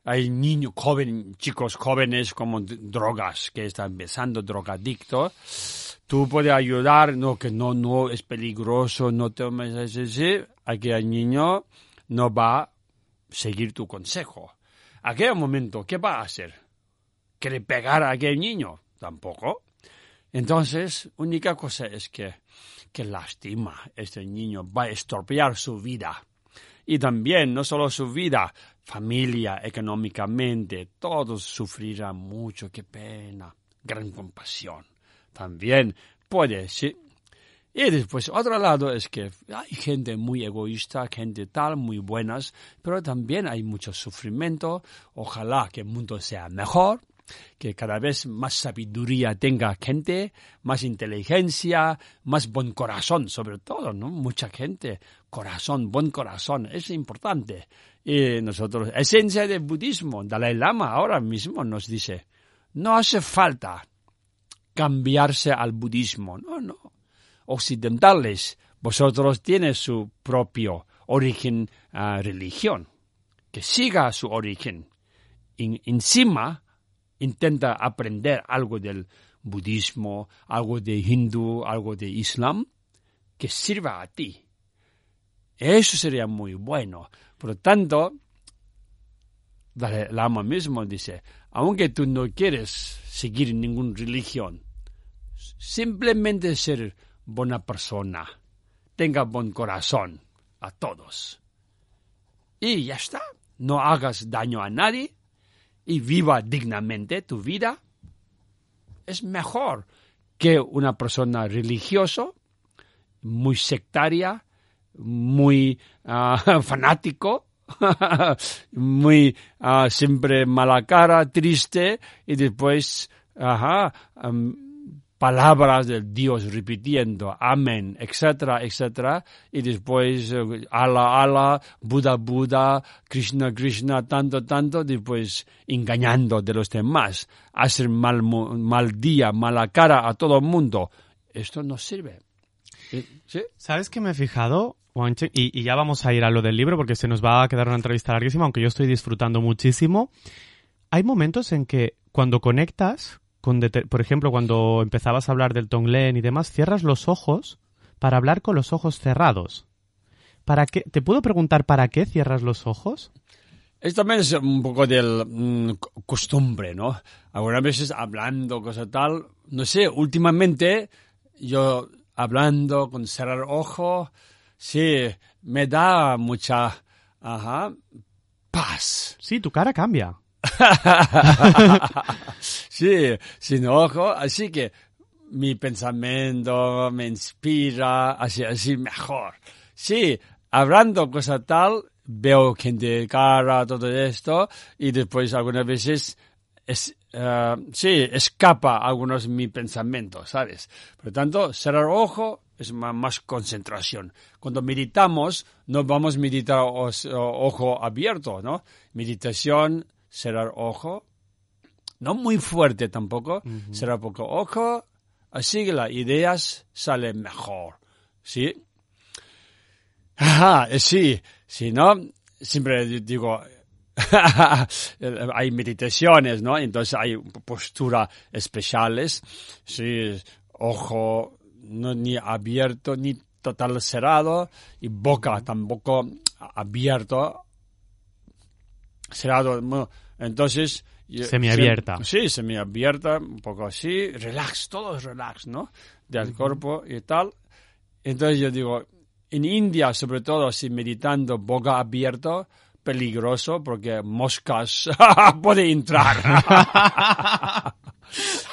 Hay niños jóvenes, chicos jóvenes como drogas que están empezando, drogadictos. Tú puedes ayudar, no, que no, no, es peligroso, no tomes ese, aquel niño no va a seguir tu consejo. Aquel momento, ¿qué va a hacer? ¿Quiere pegar a aquel niño? Tampoco. Entonces, única cosa es que, que lastima este niño, va a estropear su vida. Y también, no solo su vida, familia, económicamente, todos sufrirán mucho, qué pena, gran compasión. También puede, sí. Y después, otro lado es que hay gente muy egoísta, gente tal, muy buenas, pero también hay mucho sufrimiento. Ojalá que el mundo sea mejor, que cada vez más sabiduría tenga gente, más inteligencia, más buen corazón, sobre todo, ¿no? Mucha gente, corazón, buen corazón, es importante. Y nosotros, esencia del budismo, Dalai Lama ahora mismo nos dice, no hace falta cambiarse al budismo, no, no. Occidentales, vosotros tiene su propio origen uh, religión, que siga su origen. encima, intenta aprender algo del budismo, algo de hindú, algo de islam, que sirva a ti. Eso sería muy bueno. Por lo tanto, el Lama mismo dice, aunque tú no quieres seguir ninguna religión, simplemente ser buena persona, tenga buen corazón a todos. Y ya está, no hagas daño a nadie, y viva dignamente tu vida, es mejor que una persona religiosa, muy sectaria, muy uh, [laughs] fanático, [laughs] muy uh, siempre mala cara, triste, y después, ajá, palabras del Dios repitiendo, amén, etcétera, etcétera, y después eh, ala, ala, Buda, Buda, Krishna, Krishna, tanto, tanto, después engañando de los demás, hacer mal, mal día, mala cara a todo el mundo. Esto no sirve. ¿Sí? ¿Sabes qué me he fijado? Y, y ya vamos a ir a lo del libro porque se nos va a quedar una entrevista larguísima, aunque yo estoy disfrutando muchísimo. Hay momentos en que cuando conectas por ejemplo, cuando empezabas a hablar del Tonglen y demás, cierras los ojos para hablar con los ojos cerrados. ¿Para qué? ¿Te puedo preguntar para qué cierras los ojos? Esto también es un poco de mm, costumbre, ¿no? Algunas veces hablando, cosa tal, no sé, últimamente yo hablando con cerrar ojos, sí, me da mucha, ajá, paz. Sí, tu cara cambia. [laughs] sí, sin ojo, así que mi pensamiento me inspira, así, así mejor. Sí, hablando cosa tal, veo gente cara, todo esto, y después algunas veces es, uh, sí, escapa algunos de mis pensamientos, ¿sabes? Por lo tanto, cerrar ojo es más, más, concentración. Cuando meditamos, no vamos a meditar ojo abierto, ¿no? Meditación cerrar ojo, no muy fuerte tampoco, cerrar poco ojo, así que las ideas salen mejor, ¿sí? Ajá, sí, si no, siempre digo, [laughs] hay meditaciones, ¿no? Entonces hay posturas especiales, sí, ojo no ni abierto ni total cerrado y boca tampoco abierto cerrado. Entonces, Yo- Semiabierta. sem- Sí, semiabierta, un poco así, relax, todo es relax, ¿no? Del cuerpo y tal. Entonces yo digo, en India, sobre todo, si meditando boca abierta, peligroso porque moscas [laughs] puede entrar. [laughs]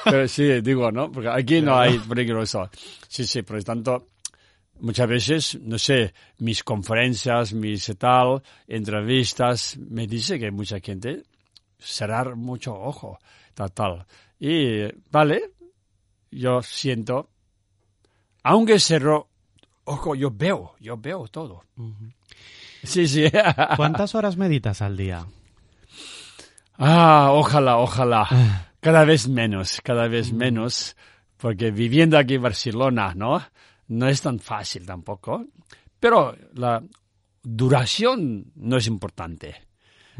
Pero sí, digo, ¿no? Porque aquí no hay peligroso. Sí, sí, por lo tanto, muchas veces, no sé, mis conferencias, mis tal, entrevistas, me dice que mucha gente cerrar mucho ojo, tal, tal. Y, vale, yo siento, aunque cerro ojo, yo veo, yo veo todo. Sí, sí. [laughs] ¿Cuántas horas meditas al día? Ah, ojalá, ojalá. Cada vez menos, cada vez menos, porque viviendo aquí en Barcelona, ¿no? No es tan fácil tampoco. Pero la duración no es importante.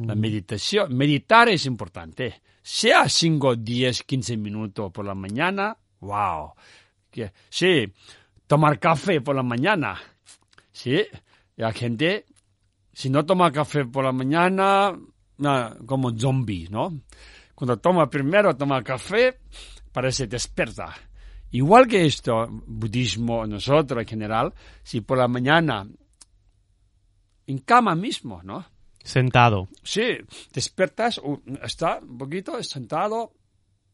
La meditación, meditar es importante. Sea 5, 10, 15 minutos por la mañana, wow. Que, sí, tomar café por la mañana. Sí, la gente, si no toma café por la mañana, ah, como zombie, ¿no? Cuando toma primero, toma café, parece desperta. Igual que esto, budismo, nosotros en general, si por la mañana, en cama mismo, ¿no? Sentado. Sí, despertas, uh, está un poquito sentado,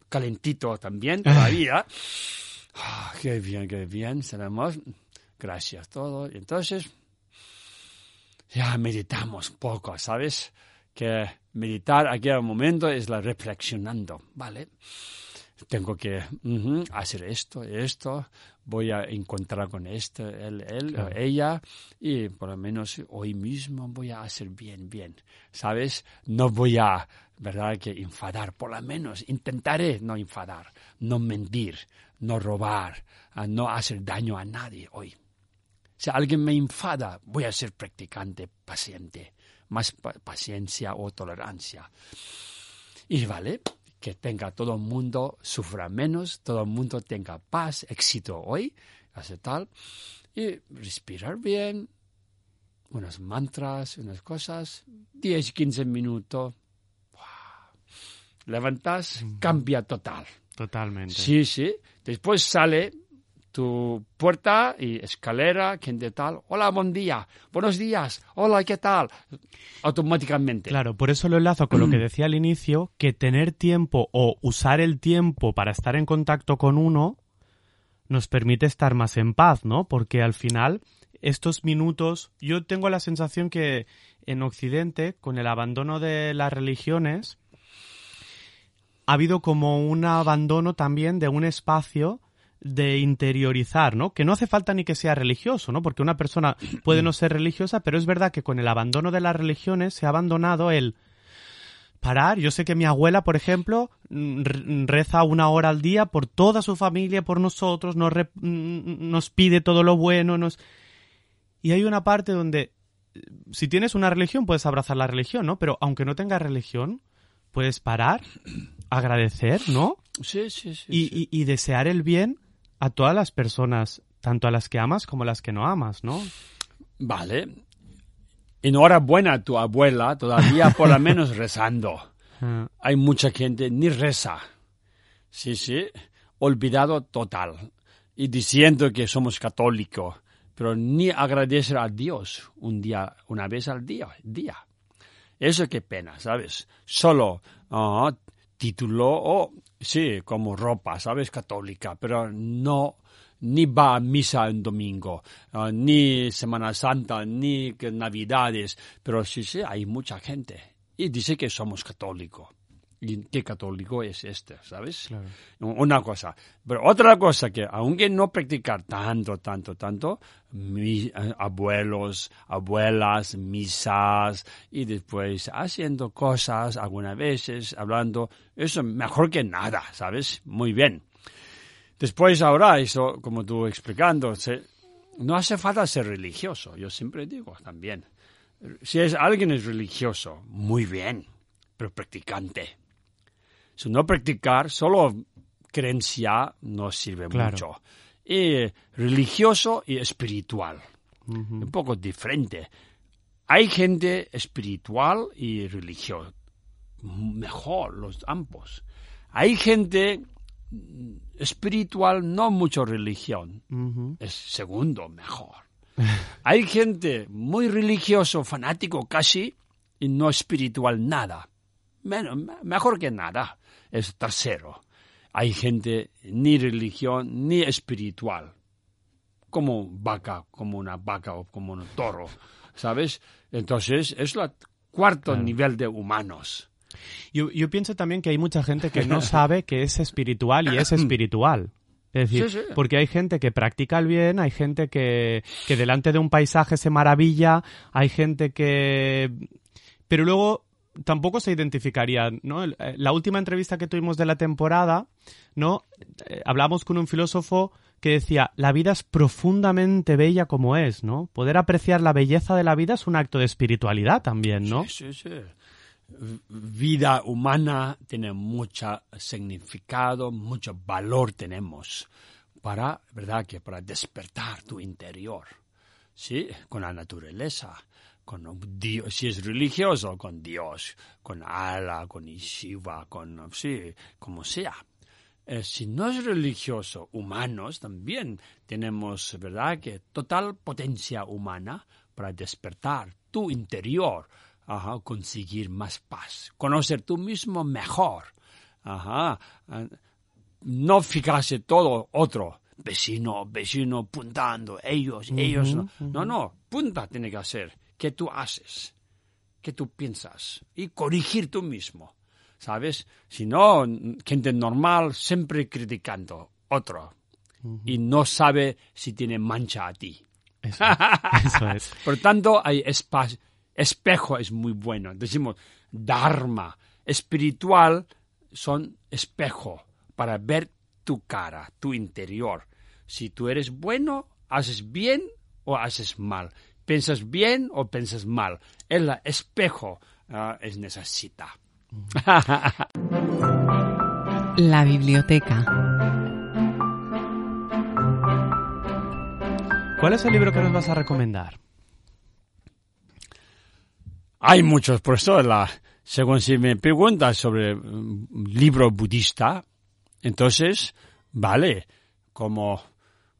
calentito también todavía. [laughs] Ah, qué bien, qué bien, tenemos. Gracias, todo. Y entonces, ya meditamos un poco, ¿sabes? Que meditar aquí al momento es la reflexionando, ¿vale? Tengo que hacer esto, esto, voy a encontrar con este, él, él o ella, y por lo menos hoy mismo voy a hacer bien, bien, ¿sabes? No voy a, ¿verdad?, que enfadar, por lo menos intentaré no enfadar, no mentir, no robar, a no hacer daño a nadie hoy. Si alguien me enfada, voy a ser practicante, paciente, más pa- paciencia o tolerancia. Y vale, que tenga todo el mundo, sufra menos, todo el mundo tenga paz, éxito hoy, hace tal. Y respirar bien, unos mantras, unas cosas, 10, 15 minutos. ¡Wow! Levantas, cambia total. Totalmente. Sí, sí. Después sale tu puerta y escalera, gente tal. Hola, buen día. Buenos días. Hola, ¿qué tal? Automáticamente. Claro, por eso lo enlazo con lo que [clears throat] decía al inicio, que tener tiempo o usar el tiempo para estar en contacto con uno nos permite estar más en paz, ¿no? Porque al final estos minutos, yo tengo la sensación que en Occidente, con el abandono de las religiones, ha habido como un abandono también de un espacio de interiorizar, ¿no? Que no hace falta ni que sea religioso, ¿no? Porque una persona puede no ser religiosa, pero es verdad que con el abandono de las religiones se ha abandonado el parar. Yo sé que mi abuela, por ejemplo, mm, re- reza una hora al día por toda su familia, por nosotros, nos, re- mm, nos pide todo lo bueno, nos... Y hay una parte donde, si tienes una religión, puedes abrazar la religión, ¿no? Pero aunque no tengas religión, puedes parar, agradecer, ¿no? Sí, sí, sí. y, sí. y- y desear el bien a todas las personas, tanto a las que amas como a las que no amas, ¿no? Vale. Enhorabuena a tu abuela, todavía por lo menos [laughs] rezando. Ah, Hay mucha gente ni reza. Sí, sí. Olvidado total. Y diciendo que somos católicos, pero ni agradecer a Dios un día, una vez al día. día. Eso qué pena, ¿sabes? Solo ah, título o, sí, como ropa, ¿sabes? Católica, pero no, ni va a misa en domingo, ah, ni Semana Santa, ni Navidades, pero sí, sí, hay mucha gente. Y dice que somos católicos. ¿Y qué católico es este, sabes? claro. Una cosa. Pero otra cosa que, aunque no practicar tanto, tanto, tanto, mis abuelos, abuelas, misas, y después haciendo cosas, algunas veces, hablando, eso mejor que nada, ¿sabes? Muy bien. Después ahora, eso, como tú explicando, se- no hace falta ser religioso, yo siempre digo también. Si es alguien es religioso, muy bien, pero practicante. Si no practicar, solo creencia no sirve Claro. mucho. Y religioso y espiritual, un poco diferente. Hay gente espiritual y religiosa, mejor los ambos. Hay gente espiritual, no mucho religión. Es segundo mejor. [laughs] Hay gente muy religioso, fanático casi, y no espiritual nada. Menos, mejor que nada. Es tercero. Hay gente ni religión ni espiritual. Como vaca, como una vaca o como un toro. ¿Sabes? Entonces es el cuarto Claro. nivel de humanos. Yo, yo pienso también que hay mucha gente que no sabe que es espiritual y es [coughs] espiritual. Es decir, Sí, sí. porque hay gente que practica el bien, hay gente que, que delante de un paisaje se maravilla, hay gente que... Pero luego tampoco se identificaría, ¿no? Eh, La última entrevista que tuvimos de la temporada, ¿no? Eh, hablamos con un filósofo que decía, la vida es profundamente bella como es, ¿no? Poder apreciar la belleza de la vida es un acto de espiritualidad también, ¿no? Sí, sí, sí. Vida humana tiene mucho significado, mucho valor tenemos para, ¿verdad? Que para despertar tu interior, ¿sí? Con la naturaleza, con un Dios, si es religioso, con Dios, con Allah, con Shiva, con, sí, como sea. Eh, si no es religioso, humanos también tenemos, ¿verdad?, que total potencia humana para despertar tu interior, ajá, conseguir más paz, conocer tú mismo mejor, ajá, ah, no fijarse todo otro, vecino, vecino, puntando, ellos, ellos, no, no, no, punta tiene que hacer, ¿qué tú haces? ¿Qué tú piensas? Y corregir tú mismo. ¿Sabes? Si no, gente normal siempre criticando otro y no sabe si tiene mancha a ti. Eso, [laughs] eso es. Por tanto, hay espacio. Espejo es muy bueno. Decimos, Dharma, espiritual, son espejo para ver tu cara, tu interior. Si tú eres bueno, haces bien o haces mal. Piensas bien o piensas mal. El espejo ah, es necesita. [laughs] La biblioteca. ¿Cuál es el libro que nos vas a recomendar? Hay muchos, por eso, la, según si me preguntas sobre un libro budista, entonces, vale, como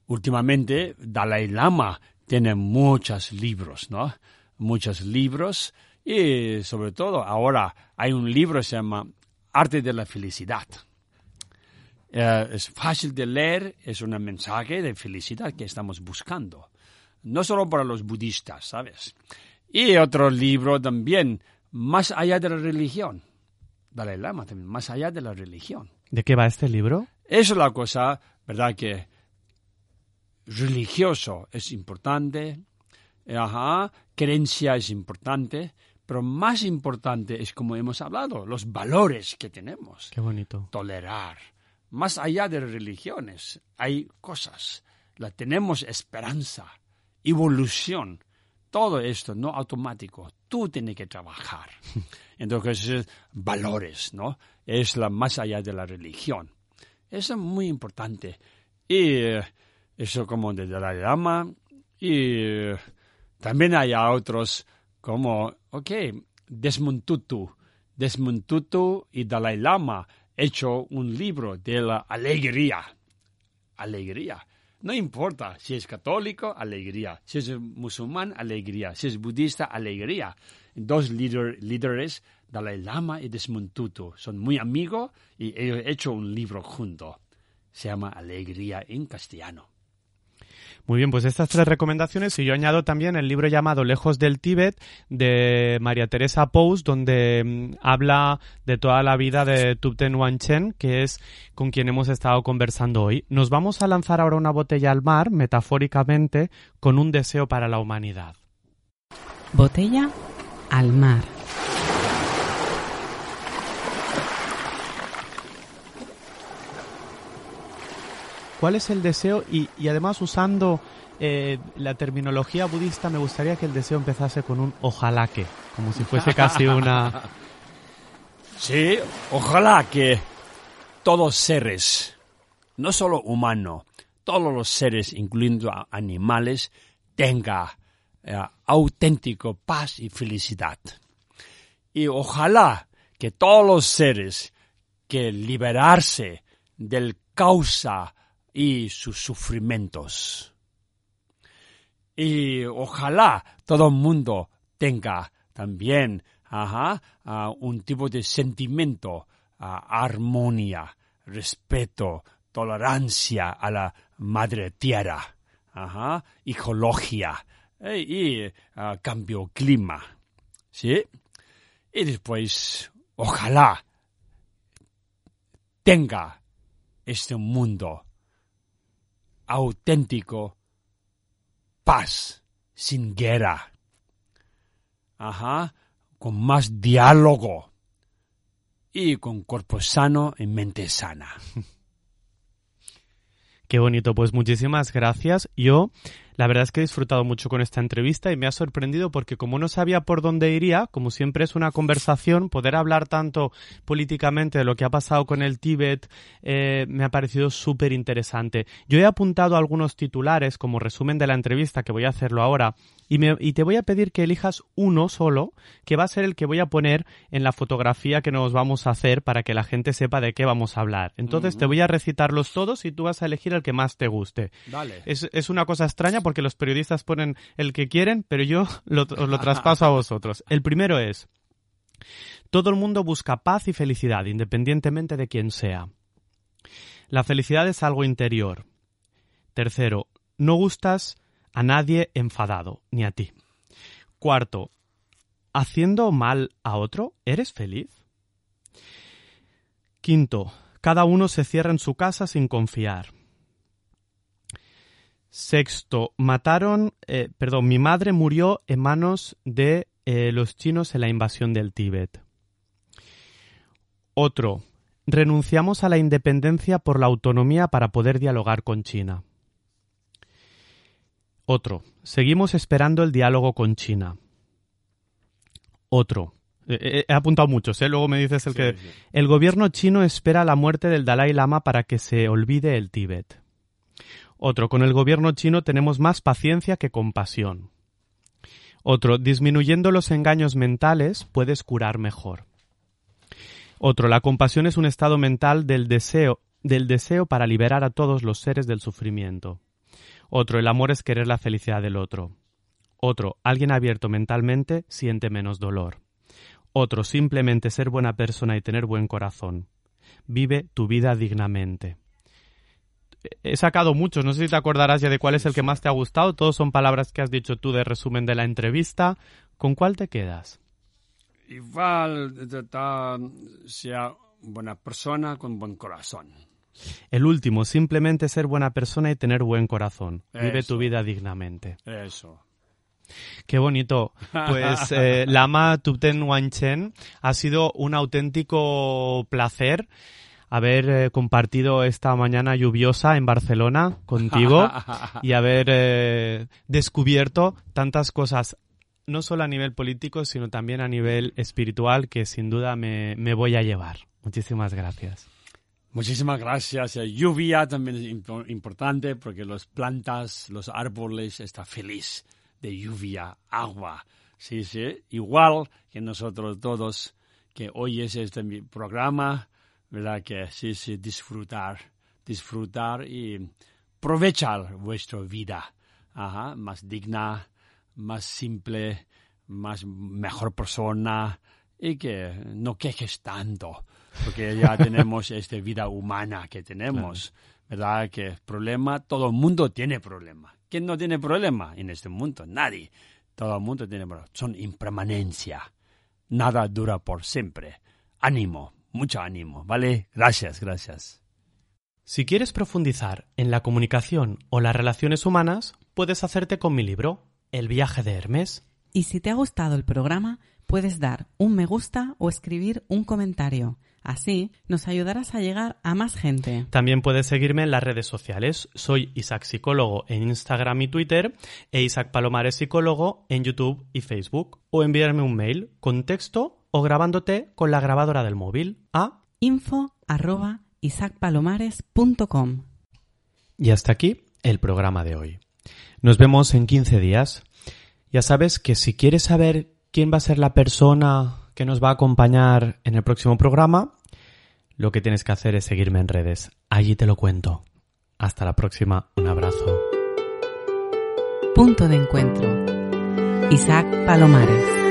últimamente Dalai Lama tiene muchos libros, ¿no? Muchos libros y sobre todo ahora hay un libro que se llama Arte de la Felicidad. Eh, es fácil de leer, es un mensaje de felicidad que estamos buscando. No solo para los budistas, ¿sabes? Y otro libro también, Más allá de la religión. Dalai Lama también, Más allá de la religión. ¿De qué va este libro? Eso es la cosa, ¿verdad? Que religioso es importante, ajá, creencia es importante, pero más importante es como hemos hablado, los valores que tenemos. Qué bonito. Tolerar. Más allá de religiones, hay cosas. La tenemos esperanza, evolución. Todo esto no automático. Tú tienes que trabajar. [laughs] Entonces, valores, ¿no? Es la más allá de la religión. Eso es muy importante. Y eso como de Dalai Lama. Y también hay otros como, ok, Desmond Tutu. Desmond Tutu y Dalai Lama hecho un libro de la alegría. Alegría. No importa si es católico, alegría. Si es musulmán, alegría. Si es budista, alegría. Dos líder- líderes, Dalai Lama y Desmond Tutu, son muy amigos y han hecho un libro juntos. Se llama Alegría en castellano. Muy bien, pues estas tres recomendaciones y yo añado también el libro llamado Lejos del Tíbet de María Teresa Pous, donde mm, habla de toda la vida de Tupten Wanchen, que es con quien hemos estado conversando hoy. Nos vamos a lanzar ahora una botella al mar, metafóricamente, con un deseo para la humanidad. Botella al mar. ¿Cuál es el deseo? Y, además usando eh, la terminología budista, me gustaría que el deseo empezase con un ojalá que, como si fuese casi una... [laughs] Sí, ojalá que todos seres, no solo humanos, todos los seres, incluyendo animales, tenga eh, auténtico paz y felicidad. Y ojalá que todos los seres que liberarse del causa y sus sufrimientos. Y ojalá todo el mundo tenga también un tipo de sentimiento, armonía, respeto, tolerancia a la madre tierra, ecología eh, y cambio clima. ¿Sí? Y después, ojalá tenga este mundo auténtico, paz, sin guerra. Ajá, con más diálogo y con cuerpo sano y mente sana. [laughs] Qué bonito, pues muchísimas gracias. Yo la verdad es que he disfrutado mucho con esta entrevista y me ha sorprendido porque como no sabía por dónde iría, como siempre es una conversación, poder hablar tanto políticamente de lo que ha pasado con el Tíbet eh, me ha parecido súper interesante. Yo he apuntado algunos titulares como resumen de la entrevista, que voy a hacerlo ahora, y, me, y te voy a pedir que elijas uno solo, que va a ser el que voy a poner en la fotografía que nos vamos a hacer para que la gente sepa de qué vamos a hablar. Entonces te voy a recitarlos todos y tú vas a elegir el que más te guste. Dale. Es, es una cosa extraña porque los periodistas ponen el que quieren, pero yo [laughs] os lo traspaso a vosotros. El primero es, todo el mundo busca paz y felicidad, independientemente de quién sea. La felicidad es algo interior. Tercero, no gustas a nadie enfadado, ni a ti. Cuarto, haciendo mal a otro, ¿eres feliz? Quinto, cada uno se cierra en su casa sin confiar. Sexto, mataron, eh, perdón, mi madre murió en manos de eh, los chinos en la invasión del Tíbet. Otro, renunciamos a la independencia por la autonomía para poder dialogar con China. Otro, seguimos esperando el diálogo con China. Otro, he apuntado muchos, ¿eh? luego me dices el que... El gobierno chino espera la muerte del Dalai Lama para que se olvide el Tíbet. Otro, con el gobierno chino tenemos más paciencia que compasión. Otro, disminuyendo los engaños mentales puedes curar mejor. Otro, la compasión es un estado mental del deseo, del deseo para liberar a todos los seres del sufrimiento. Otro, el amor es querer la felicidad del otro. Otro, alguien abierto mentalmente siente menos dolor. Otro, simplemente ser buena persona y tener buen corazón. Vive tu vida dignamente he sacado muchos, no sé si te acordarás ya de cuál es el que más te ha gustado. Todos son palabras que has dicho tú de resumen de la entrevista. ¿Con cuál te quedas? Igual, sea buena persona con buen corazón. El último, simplemente ser buena persona y tener buen corazón. Vive tu vida dignamente. Eso. Qué bonito. Pues [laughs] eh, Lama Tupten Wanchen ha sido un auténtico placer haber eh, compartido esta mañana lluviosa en Barcelona contigo [laughs] y haber eh, descubierto tantas cosas, no solo a nivel político, sino también a nivel espiritual, que sin duda me, me voy a llevar. Muchísimas gracias. Muchísimas gracias. Lluvia también es importante porque las plantas, los árboles están felices de lluvia, agua. Sí, sí. Igual que nosotros todos que hoy es este programa, ¿verdad? Que sí, sí, disfrutar, disfrutar y aprovechar vuestra vida, Ajá, más digna, más simple, más mejor persona y que no quejes tanto, porque ya [laughs] tenemos esta vida humana que tenemos, ¿verdad? Que problema, todo el mundo tiene problema. ¿Quién no tiene problema en este mundo? Nadie. Todo el mundo tiene problema. Son impermanencia. Nada dura por siempre. Ánimo, mucho ánimo, ¿vale? Gracias, gracias. Si quieres profundizar en la comunicación o las relaciones humanas, puedes hacerte con mi libro, El viaje de Hermes. Y si te ha gustado el programa, puedes dar un me gusta o escribir un comentario. Así nos ayudarás a llegar a más gente. También puedes seguirme en las redes sociales. Soy Isaac Psicólogo en Instagram y Twitter e Isaac Palomares Psicólogo en YouTube y Facebook. O enviarme un mail con texto o grabándote con la grabadora del móvil a info arroba isacpalomares.com. Y hasta aquí el programa de hoy. Nos vemos en 15 días. Ya sabes que si quieres saber quién va a ser la persona que nos va a acompañar en el próximo programa, lo que tienes que hacer es seguirme en redes. Allí te lo cuento. Hasta la próxima. Un abrazo. Punto de encuentro. Isaac Palomares.